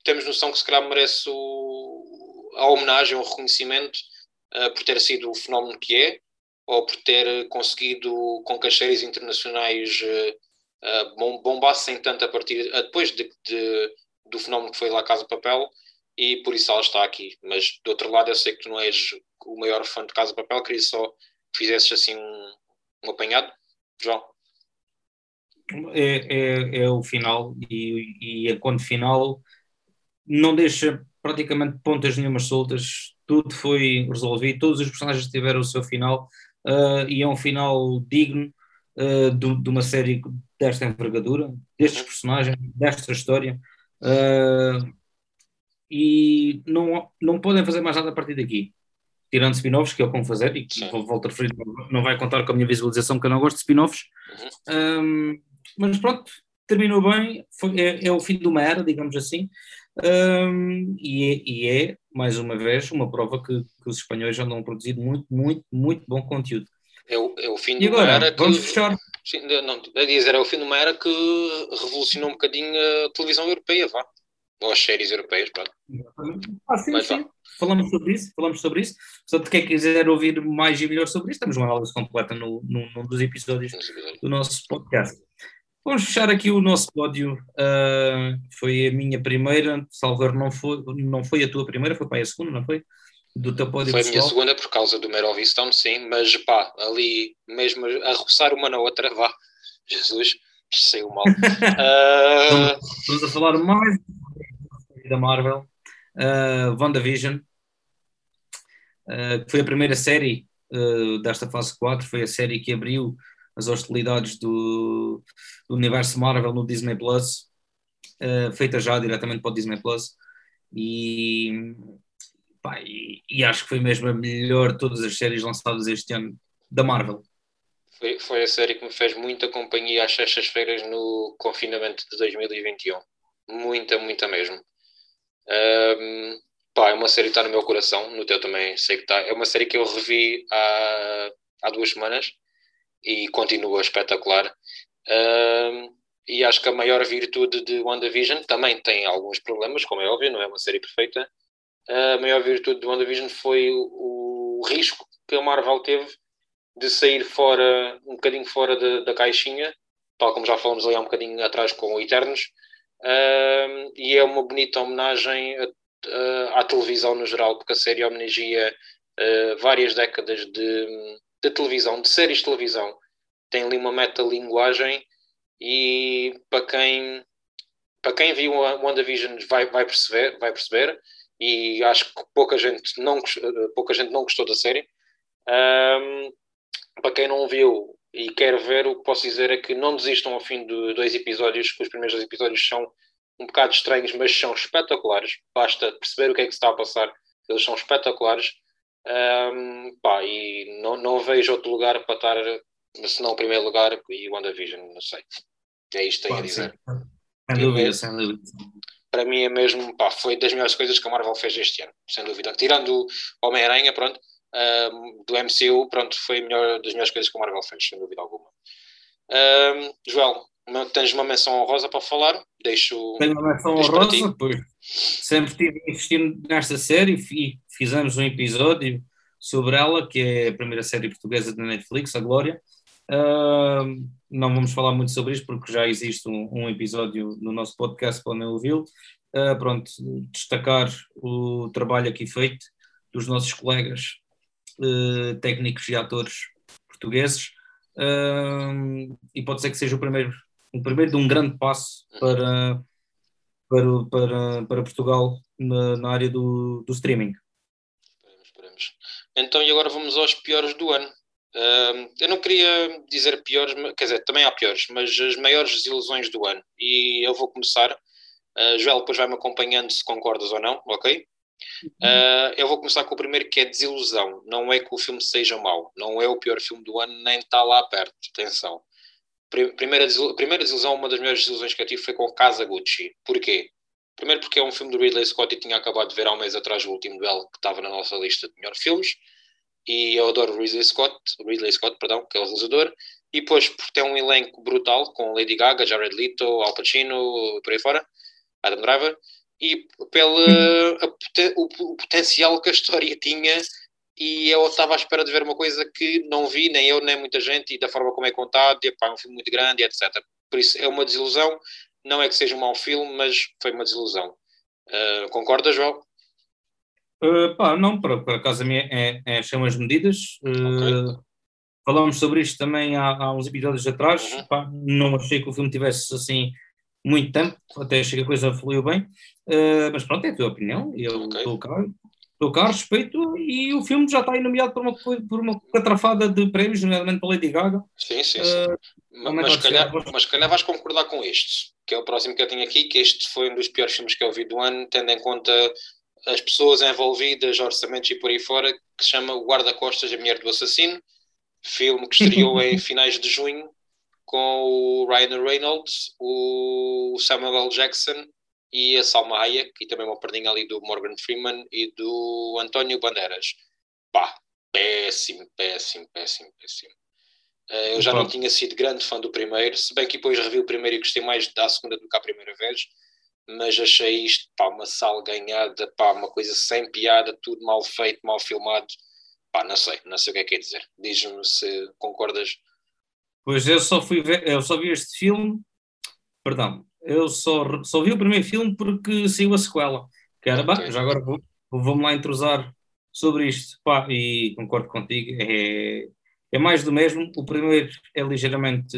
temos noção que se calhar merece o, a homenagem, o reconhecimento uh, por ter sido o fenómeno que é, ou por ter conseguido com séries internacionais uh, bombassem tanto a partir depois de, de, do fenómeno que foi lá Casa Papel e por isso ela está aqui. Mas do outro lado, eu sei que tu não és o maior fã de Casa Papel, queria só que fizesses assim um, um apanhado. João. É, é, é o final e, e a conta final não deixa praticamente pontas nenhumas soltas, tudo foi resolvido, todos os personagens tiveram o seu final uh, e é um final digno uh, de, de, uma série desta envergadura, destes personagens, desta história. Uh, e não, não podem fazer mais nada a partir daqui. Tirando spin-offs, que é o que vão fazer, e que volto a referir, não vai contar com a minha visualização, que eu não gosto de spin-offs. Uhum. Um, mas pronto, terminou bem, foi, é, é, o fim de uma era, digamos assim, um, e, é, e, é, mais uma vez, uma prova que, que, os espanhóis andam a produzir muito, muito, muito bom conteúdo. É o, é o fim de agora, uma era que. Vamos fechar. Sim, não, a dizer, é o fim de uma era que revolucionou um bocadinho a televisão europeia, vá. Ou as séries europeias, pronto. Ah, sim, Mas, sim. Falamos sobre isso, falamos sobre isso. Portanto, quem quiser ouvir mais e melhor sobre isso, temos uma análise completa no, no, num dos episódios do nosso podcast. Vamos fechar aqui o nosso pódio. Uh, foi a minha primeira, Salvador, não foi, não foi a tua primeira, foi para a segunda, não foi? Do teu pódio Foi a minha segunda por causa do Mero Stone, sim, mas pá, ali mesmo a roçar uma na outra, vá, Jesus, saiu mal. [laughs] Uh... Vamos a falar mais da Marvel, uh, WandaVision, uh, que foi a primeira série uh, desta fase 4, foi a série que abriu as hostilidades do, do universo Marvel no Disney Plus, uh, feita já diretamente para o Disney Plus, e, pá, e, e, acho que foi mesmo a melhor de todas as séries lançadas este ano da Marvel. Foi, foi a série que me fez muita companhia às sextas-feiras no confinamento de 2021. Muita, muita mesmo. Um, pá, é uma série que está no meu coração, no teu também sei que está. É uma série que eu revi há, há duas semanas e continua espetacular. Um, e acho que a maior virtude de WandaVision também tem alguns problemas, como é óbvio, não é uma série perfeita. A maior virtude de WandaVision foi o, o risco que a Marvel teve de sair fora, um bocadinho fora da, da caixinha, tal como já falamos ali há um bocadinho atrás com o Eternos, e é uma bonita homenagem a, a, à televisão no geral, porque a série homenageia uh, várias décadas de, de, televisão, de séries de televisão. Tem ali uma metalinguagem e para quem, para quem viu WandaVision vai, vai, perceber, vai perceber, e acho que pouca gente não, pouca gente não gostou da série. Um, para quem não viu e quer ver, o que posso dizer é que não desistam ao fim de dois episódios, que os primeiros dois episódios são um bocado estranhos, mas são espetaculares. Basta perceber o que é que se está a passar, eles são espetaculares. Um, pá, e não, não vejo outro lugar para estar, se não o primeiro lugar, e WandaVision, não sei. É isto que tenho a dizer. Sem dúvida, sem dúvida. Para mim é mesmo, pá, foi das melhores coisas que a Marvel fez este ano, sem dúvida. Tirando o Homem-Aranha, pronto, um, do MCU, pronto, foi melhor, das melhores coisas que a Marvel fez, sem dúvida alguma. Um, Joel, tens uma menção honrosa para falar? Deixo. Tenho uma menção honrosa, pois sempre estive investindo nesta série e fizemos um episódio sobre ela, que é a primeira série portuguesa da Netflix, a Glória. Uh, não vamos falar muito sobre isto porque já existe um, um episódio no nosso podcast, podem ouvi-lo. Uh, pronto, destacar o trabalho aqui feito dos nossos colegas uh, técnicos e atores portugueses uh, e pode ser que seja o primeiro, o primeiro de um grande passo para, para, para, para Portugal na, na área do, do streaming. Esperemos, esperemos. Então, e agora vamos aos piores do ano. Uh, eu não queria dizer piores, quer dizer, também há piores, mas as maiores desilusões do ano. E eu vou começar. Uh, Joel, depois vai-me acompanhando se concordas ou não, ok? Uh, eu vou começar com o primeiro que é desilusão. Não é que o filme seja mau, não é o pior filme do ano, nem está lá perto. Atenção. Primeira, primeira desilusão, uma das melhores desilusões que eu tive foi com Casa Gucci. Porquê? Primeiro porque é um filme do Ridley Scott e tinha acabado de ver há um mês atrás o último duelo que estava na nossa lista de melhores filmes. E eu adoro Ridley Scott, Ridley Scott, perdão, que é o realizador. E depois porque tem um elenco brutal com Lady Gaga, Jared Leto, Al Pacino, por aí fora, Adam Driver e pelo o, potencial que a história tinha e eu estava à espera de ver uma coisa que não vi, nem eu, nem muita gente, e da forma como é contado, e, pá, é um filme muito grande, etc. Por isso é uma desilusão, não é que seja um mau filme, mas foi uma desilusão. Uh, concordas, João? Uh, pá, não, por, por acaso a minha é, é, são as medidas. Uh, okay. Falámos sobre isto também há, há uns episódios atrás. Uhum. Pá, não achei que o filme tivesse assim muito tempo, até achei que a coisa fluiu bem, uh, mas pronto, é a tua opinião, eu estou okay. cá, estou cá, respeito, e o filme já está aí nomeado por uma, por uma catrafada de prémios, nomeadamente para Lady Gaga. Sim, sim, sim. Uh, mas, mas, calhar, mas calhar vais concordar com isto, que é o próximo que eu tenho aqui, que este foi um dos piores filmes que eu vi do ano, tendo em conta as pessoas envolvidas, orçamentos e por aí fora, que se chama O Guarda-Costas, a Mulher do Assassino, filme que [laughs] estreou em finais de junho, com o Ryan Reynolds, o Samuel L. Jackson e a Salma Hayek, e também uma perdinha ali do Morgan Freeman e do António Bandeiras. Pá, péssimo, péssimo, péssimo, péssimo. Uh, eu já não tinha sido grande fã do primeiro, se bem que depois revi o primeiro e gostei mais da segunda do que a primeira vez, mas achei isto, pá, uma sala ganhada, pá, uma coisa sem piada, tudo mal feito, mal filmado. Pá, não sei, não sei o que é que é dizer. Diz-me se concordas Pois eu só fui ver, eu só vi este filme, perdão, eu só, só vi o primeiro filme porque saiu a sequela. Que era, bah, já agora vou, vou-me lá intrusar sobre isto. Pá, e concordo contigo, é, é mais do mesmo. O primeiro é ligeiramente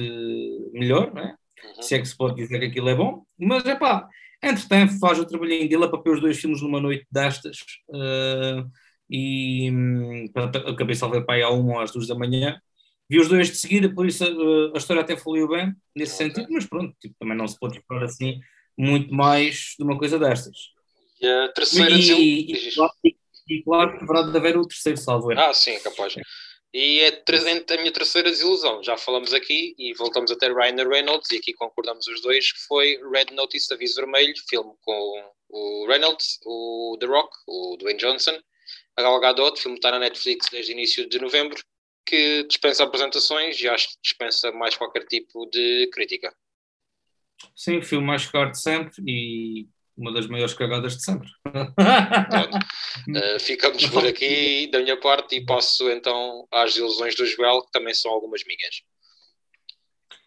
melhor, né? Uhum. se é que se pode dizer que aquilo é bom, mas é pá, entretanto faz o trabalhinho dele para ver os dois filmes numa noite destas. Uh, e acabei de salvar para aí à uma ou às duas da manhã vi os dois de seguida, por isso a, eh, a história até fluiu bem nesse okay. sentido, mas pronto, tipo, também não se pode esperar assim muito mais de uma coisa destas. E a terceira e, e, e, claro, e, claro que haverá de haver o terceiro salvo. Ah, sim, capaz. E é a minha terceira desilusão, já falamos aqui e voltamos a ter Ryan Reynolds, e aqui concordamos os dois, que foi Red Notice Aviso Vermelho, filme com o Reynolds, o The Rock, o Dwayne Johnson, a Gal Gadot, filme está na Netflix desde o início de novembro, que dispensa apresentações e acho que dispensa mais qualquer tipo de crítica. Sim, o filme mais caro de sempre e uma das maiores cagadas de sempre. uh, [laughs] ficamos por aqui da minha parte e passo então às ilusões do Joel, que também são algumas minhas.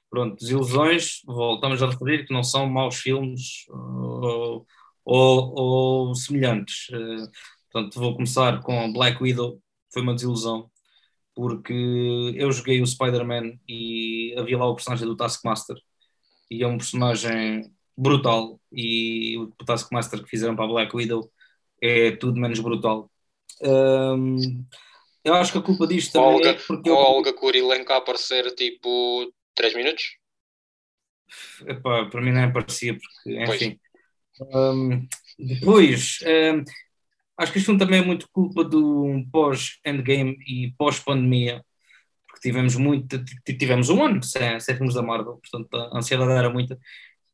Pronto, desilusões, voltamos a referir que não são maus filmes ou, ou, ou semelhantes. Uh, portanto, vou começar com Black Widow, foi uma desilusão porque eu joguei o Spider-Man e havia lá o personagem do Taskmaster e é um personagem brutal e o Taskmaster que fizeram para a Black Widow é tudo menos brutal. Um, eu acho que a culpa disto também Olga, é porque... Ou eu... Olga Kurilenko a aparecer tipo 3 minutos? Epá, para mim não aparecia porque, enfim... Um, depois, um, Acho que isto também é muito culpa do pós-endgame e pós-pandemia, porque tivemos muito, tivemos um ano sem, sem filmes da Marvel, portanto a ansiedade era muita.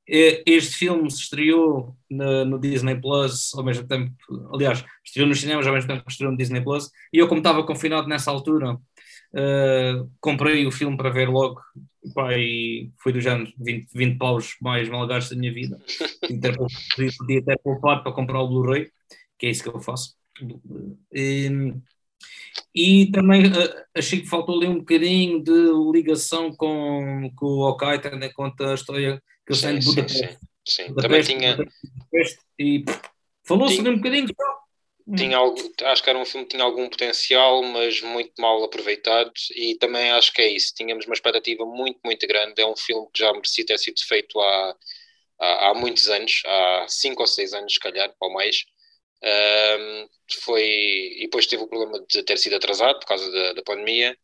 Este filme se estreou no, no, Disney Plus ao mesmo tempo, aliás, estreou nos cinemas ao mesmo tempo que estreou no Disney Plus, e eu, como estava confinado nessa altura, uh, comprei o filme para ver logo, pá, e foi do género 20, 20 paus mais mal gastos da minha vida. [laughs] Podia até poupar para comprar o Blu-ray que é isso que eu faço. E, e também uh, achei que faltou ali um bocadinho de ligação com, com o Okai, tendo em conta a história que eu tenho de Budapeste. Sim, sim. também tinha. e falou-se ali um bocadinho. Tinha algo, acho que era um filme que tinha algum potencial, mas muito mal aproveitado, e também acho que é isso. Tínhamos uma expectativa muito, muito grande. É um filme que já merecia ter sido feito há há, há muitos anos, há cinco ou seis anos, se calhar, ou mais. Um, foi, e depois teve o problema de ter sido atrasado por causa da, da pandemia.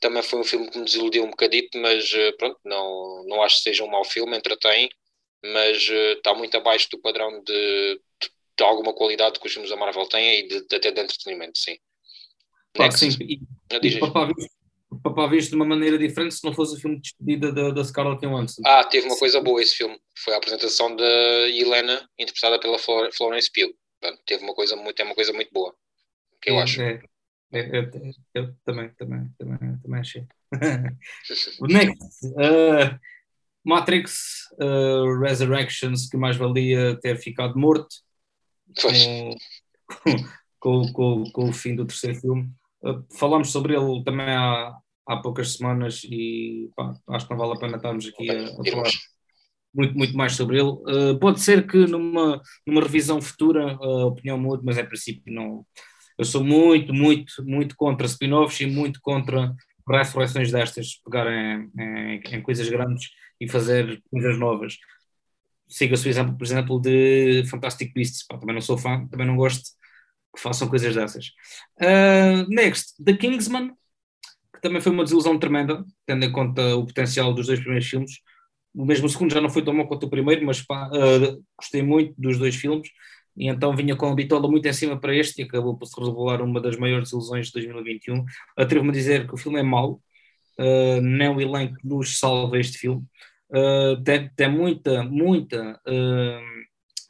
Também foi um filme que me desiludiu um bocadito, mas eh, pronto, não, não acho que seja um mau filme, entretém, mas uh, está muito abaixo do padrão de, de, de, alguma qualidade que os filmes da Marvel têm e de, de, até de entretenimento, sim. Claro, sim. E, e papá visto de uma maneira diferente se não fosse o filme de despedida da, da Scarlett Johansson. Ah, teve uma coisa boa esse filme. Foi a apresentação da Helena, interpretada pela Florence Pugh. Teve uma coisa muito, é uma coisa muito boa. Que eu é, acho. É, é, eu também, também, também, também achei. [laughs] Next, uh, Matrix uh, Resurrections, que mais valia ter ficado morto com, com, com, com, o fim do terceiro filme. Uh, falámos sobre ele também há, há poucas semanas e pá, acho que não vale a pena estarmos aqui a, a falar muito, muito mais sobre ele. Uh, pode ser que numa, numa revisão futura a opinião mude, mas é princípio não. Eu sou muito, muito, muito contra spin-offs e muito contra ressurreições destas, pegar em, em, coisas grandes e fazer coisas novas. Siga-se o exemplo, por exemplo, de Fantastic Beasts. Pá, também não sou fã, também não gosto que façam coisas dessas. Uh, next, The Kingsman, que também foi uma desilusão tremenda, tendo em conta o potencial dos dois primeiros filmes. O mesmo segundo já não foi tão bom quanto o primeiro, mas pá, uh, gostei muito dos dois filmes. E então vinha com a bitola muito em cima para este e acabou por se revelar uma das maiores desilusões de 2021. Atrevo-me a dizer que o filme é mau, uh, nem o elenco nos salva este filme. Uh, tem, tem muita, muita uh,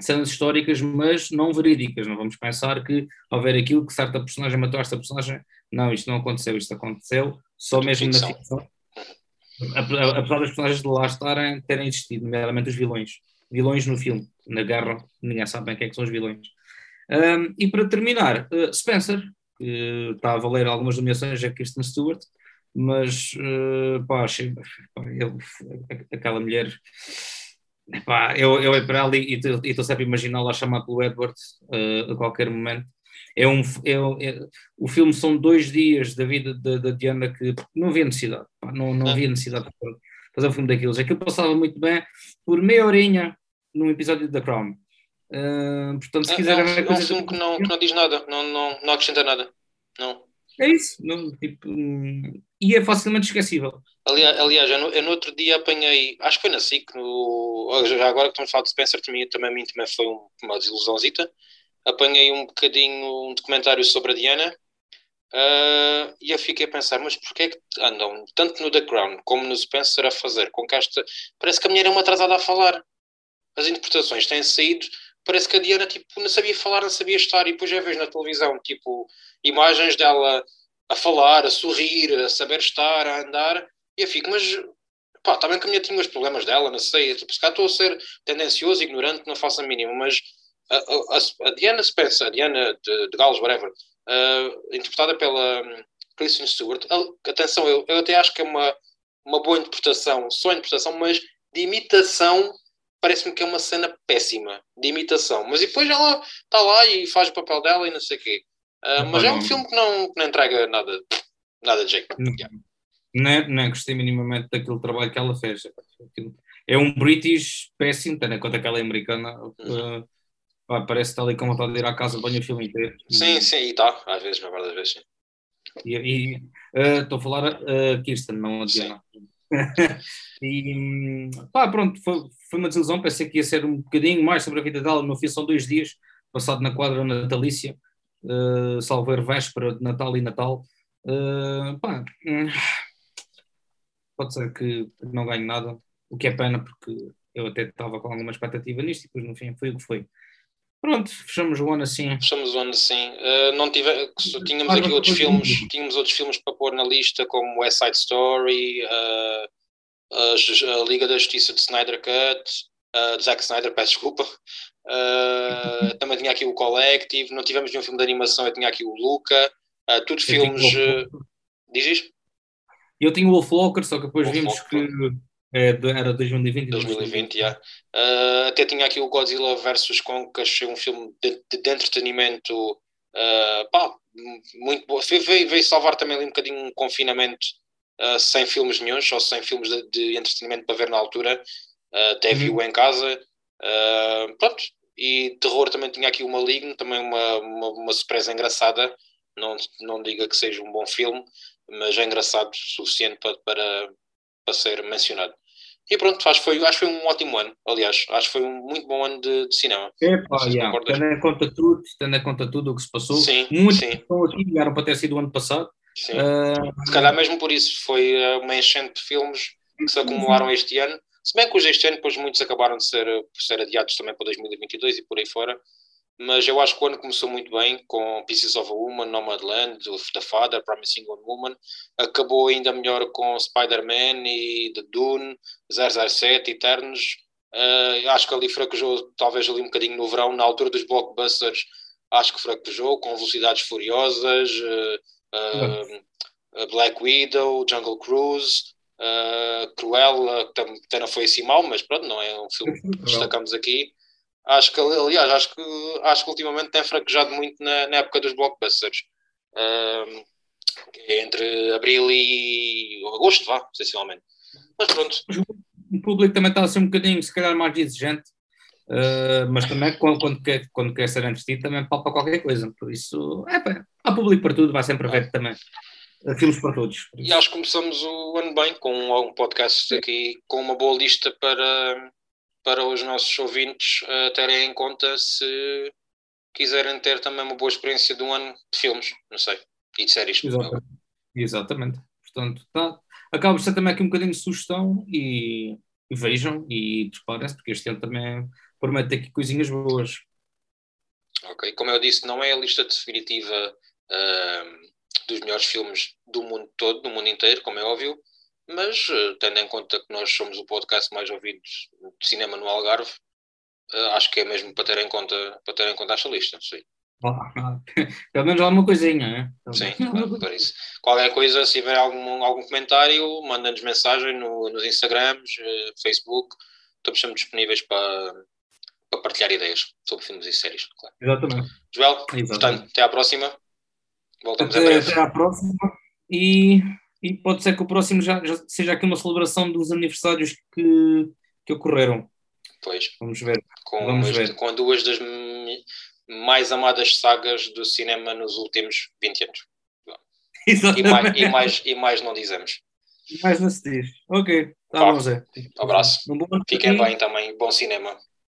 cenas históricas, mas não verídicas. Não vamos pensar que ao ver aquilo que certa personagem matou esta personagem, não, isto não aconteceu, isto aconteceu só mesmo ficção. na ficção. Apesar das personagens de lá estarem, terem existido, nomeadamente os vilões. Vilões no filme, na guerra, ninguém sabe bem quem é que são os vilões. Um, e para terminar, uh, Spencer, que está a valer algumas nomeações a Kristen Stewart, mas uh, pá, achei, pá, eu, aquela mulher Epá, eu, eu olho para ela e estou sempre a imaginá-la a chamar pelo Edward uh, a qualquer momento. É um, é, é, o filme são dois dias da vida da, Diana que não havia necessidade, pá, não, não havia necessidade de fazer um filme daqueles. Aquilo passava muito bem por meia horinha num episódio da Crown. Uh, portanto, se quiser é, é, um, é um filme que não, que não diz nada, não, não, não acrescenta nada. Não. É isso, não, tipo, e é facilmente esquecível. Aliás, aliás eu, no, eu no outro dia apanhei, acho que foi na SIC, no, já agora que estamos a falar de Spencer, também, também a mim também foi um, uma desilusãozita. Apanhei um bocadinho um documentário sobre a Diana uh, e eu fiquei a pensar, mas porquê é que andam tanto no The Crown como no Spencer a fazer com que esta. Parece que a mulher é uma atrasada a falar. As interpretações têm saído, parece que a Diana tipo, não sabia falar, não sabia estar, e depois já vês na televisão tipo, imagens dela a falar, a sorrir, a saber estar, a andar e eu fico, mas pá, também que a minha tinha os problemas dela, não sei, tipo, se cá estou a ser tendencioso, ignorante, não faço a mínima, mas a, a, a Diana Spencer, a Diana de, de Gales, whatever, uh, interpretada pela um, Kristen Stewart, atenção, eu, eu até acho que é uma, uma boa interpretação, só interpretação, mas de imitação parece-me que é uma cena péssima de imitação, mas depois ela está lá e faz o papel dela e não sei o quê. Uh, mas é um filme que não, que não entrega nada, nada de jeito. Yeah não, não gostei minimamente daquele trabalho que ela fez. É um British péssimo, tendo em conta que ela é americana. Uhum. Uh, pá, parece que está ali com vontade de ir à casa, banho o filme inteiro. Sim, sim, e está, às vezes, na verdade, às vezes sim. E uh, estou uh, a falar a uh, Kirsten, não a Diana. [laughs] e pá, pronto, foi, foi uma desilusão. Pensei que ia ser um bocadinho mais sobre a vida dela. No fim, são dois dias passado na quadra natalícia, uh, salver véspera de Natal e Natal. Uh, pá, hum, pode ser que não ganhe nada, o que é pena porque eu até estava com alguma expectativa nisto e depois no fim foi o que foi. Pronto, fechamos o ano assim. Fechamos o ano assim. Uh, não tive, tínhamos aqui outros filmes, tínhamos outros filmes para pôr na lista, como West Side Story, uh, a, a, Liga da Justiça de Snyder Cut, uh, de Zack Snyder, peço desculpa. Uh, também tinha aqui o Collective, não tivemos nenhum filme de animação, eu tinha aqui o Luca, uh, todos filmes. Uh, diz eu tinha o Wolf Walker, só que depois Wolf vimos Walker. que é, era 2020. 2020, já. Yeah. Uh, até tinha aqui o Godzilla vs. Kong, que achei um filme de, de, de entretenimento uh, pá, muito bom. Veio, veio, salvar também ali um bocadinho um confinamento uh, sem filmes nenhums, ou sem filmes de, de, entretenimento para ver na altura. até uhum. viu em casa. Pronto, e terror também tinha aqui o Maligno, também uma, uma, uma, surpresa engraçada. Não, não diga que seja um bom filme, mas é engraçado o suficiente para, para, para ser mencionado. E pronto, acho que, foi, acho que foi um ótimo ano, aliás, acho que foi um muito bom ano de, de cinema. É, pá, yeah. tendo em conta tudo, tendo em conta tudo o que se passou, sim, muitos sim. estão aqui vieram para ter sido o ano passado. Sim. Uh, se calhar mesmo por isso, foi eh, uma enchente de filmes que se acumularam este ano, se bem que os este ano, depois muitos acabaram de ser, por ser adiados também para 2022 e por aí fora, mas eu acho que o ano começou muito bem com Pieces of a Woman, Nomadland, The Father, Promising Young Woman. Acabou ainda melhor com Spider-Man e The Dune, 007, Eternos. Uh, acho que ali fraquejou, talvez ali um bocadinho no verão, na altura dos blockbusters. Acho que fraquejou com Velocidades Furiosas, uh, uh, Black Widow, Jungle Cruise. Cruella, que até não foi assim mal, mas pronto, não é um filme que destacamos aqui. Acho que, aliás, acho que, acho que ultimamente tem fraquejado muito na, na época dos blockbusters. Um, é entre abril e agosto, vá, essencialmente. Mas pronto. O público também está a ser um bocadinho, se calhar, mais exigente. Uh, mas também quando, quando, quer, quando quer ser entretido também palpa qualquer coisa, por isso é, pá, há público para tudo, vai sempre haver também filmes para todos. E acho que começamos o ano bem com um podcast aqui com uma boa lista para, para os nossos ouvintes uh, terem em conta se quiserem ter também uma boa experiência de um ano de filmes, não sei, e de séries. Exatamente. Exatamente. Portanto, tá. acaba por ser também aqui um bocadinho de sugestão e, e vejam e preparem-se, porque este ano também promete aqui coisinhas boas. Ok, como eu disse, não é a lista definitiva uh, dos melhores filmes do mundo todo, do mundo inteiro, como é óbvio, mas uh, tendo em conta que nós somos o podcast mais ouvido de cinema no Algarve, uh, acho que é mesmo para ter em conta, para ter em conta esta lista, sim. [laughs] Pelo menos alguma coisinha, né? Sim, por isso. Qualquer coisa, se tiver algum, algum comentário, manda-nos mensagem no, nos Instagrams, uh, Facebook, estamos sempre disponíveis para, para partilhar ideias sobre filmes e séries, claro. Exatamente. Joel, Exatamente. portanto, até à próxima. Voltamos até, em breve. Até à próxima. E e pode ser que o próximo já, já seja aqui uma celebração dos aniversários que, que ocorreram. Pois. Vamos ver. Com, Vamos ver. com duas das mais amadas sagas do cinema nos últimos 20 anos. [laughs] E mais, e mais, e mais não dizemos. Mais não se diz. Ok, tá bom, Zé. Abraço. Um Fiquem bem também. Bom cinema.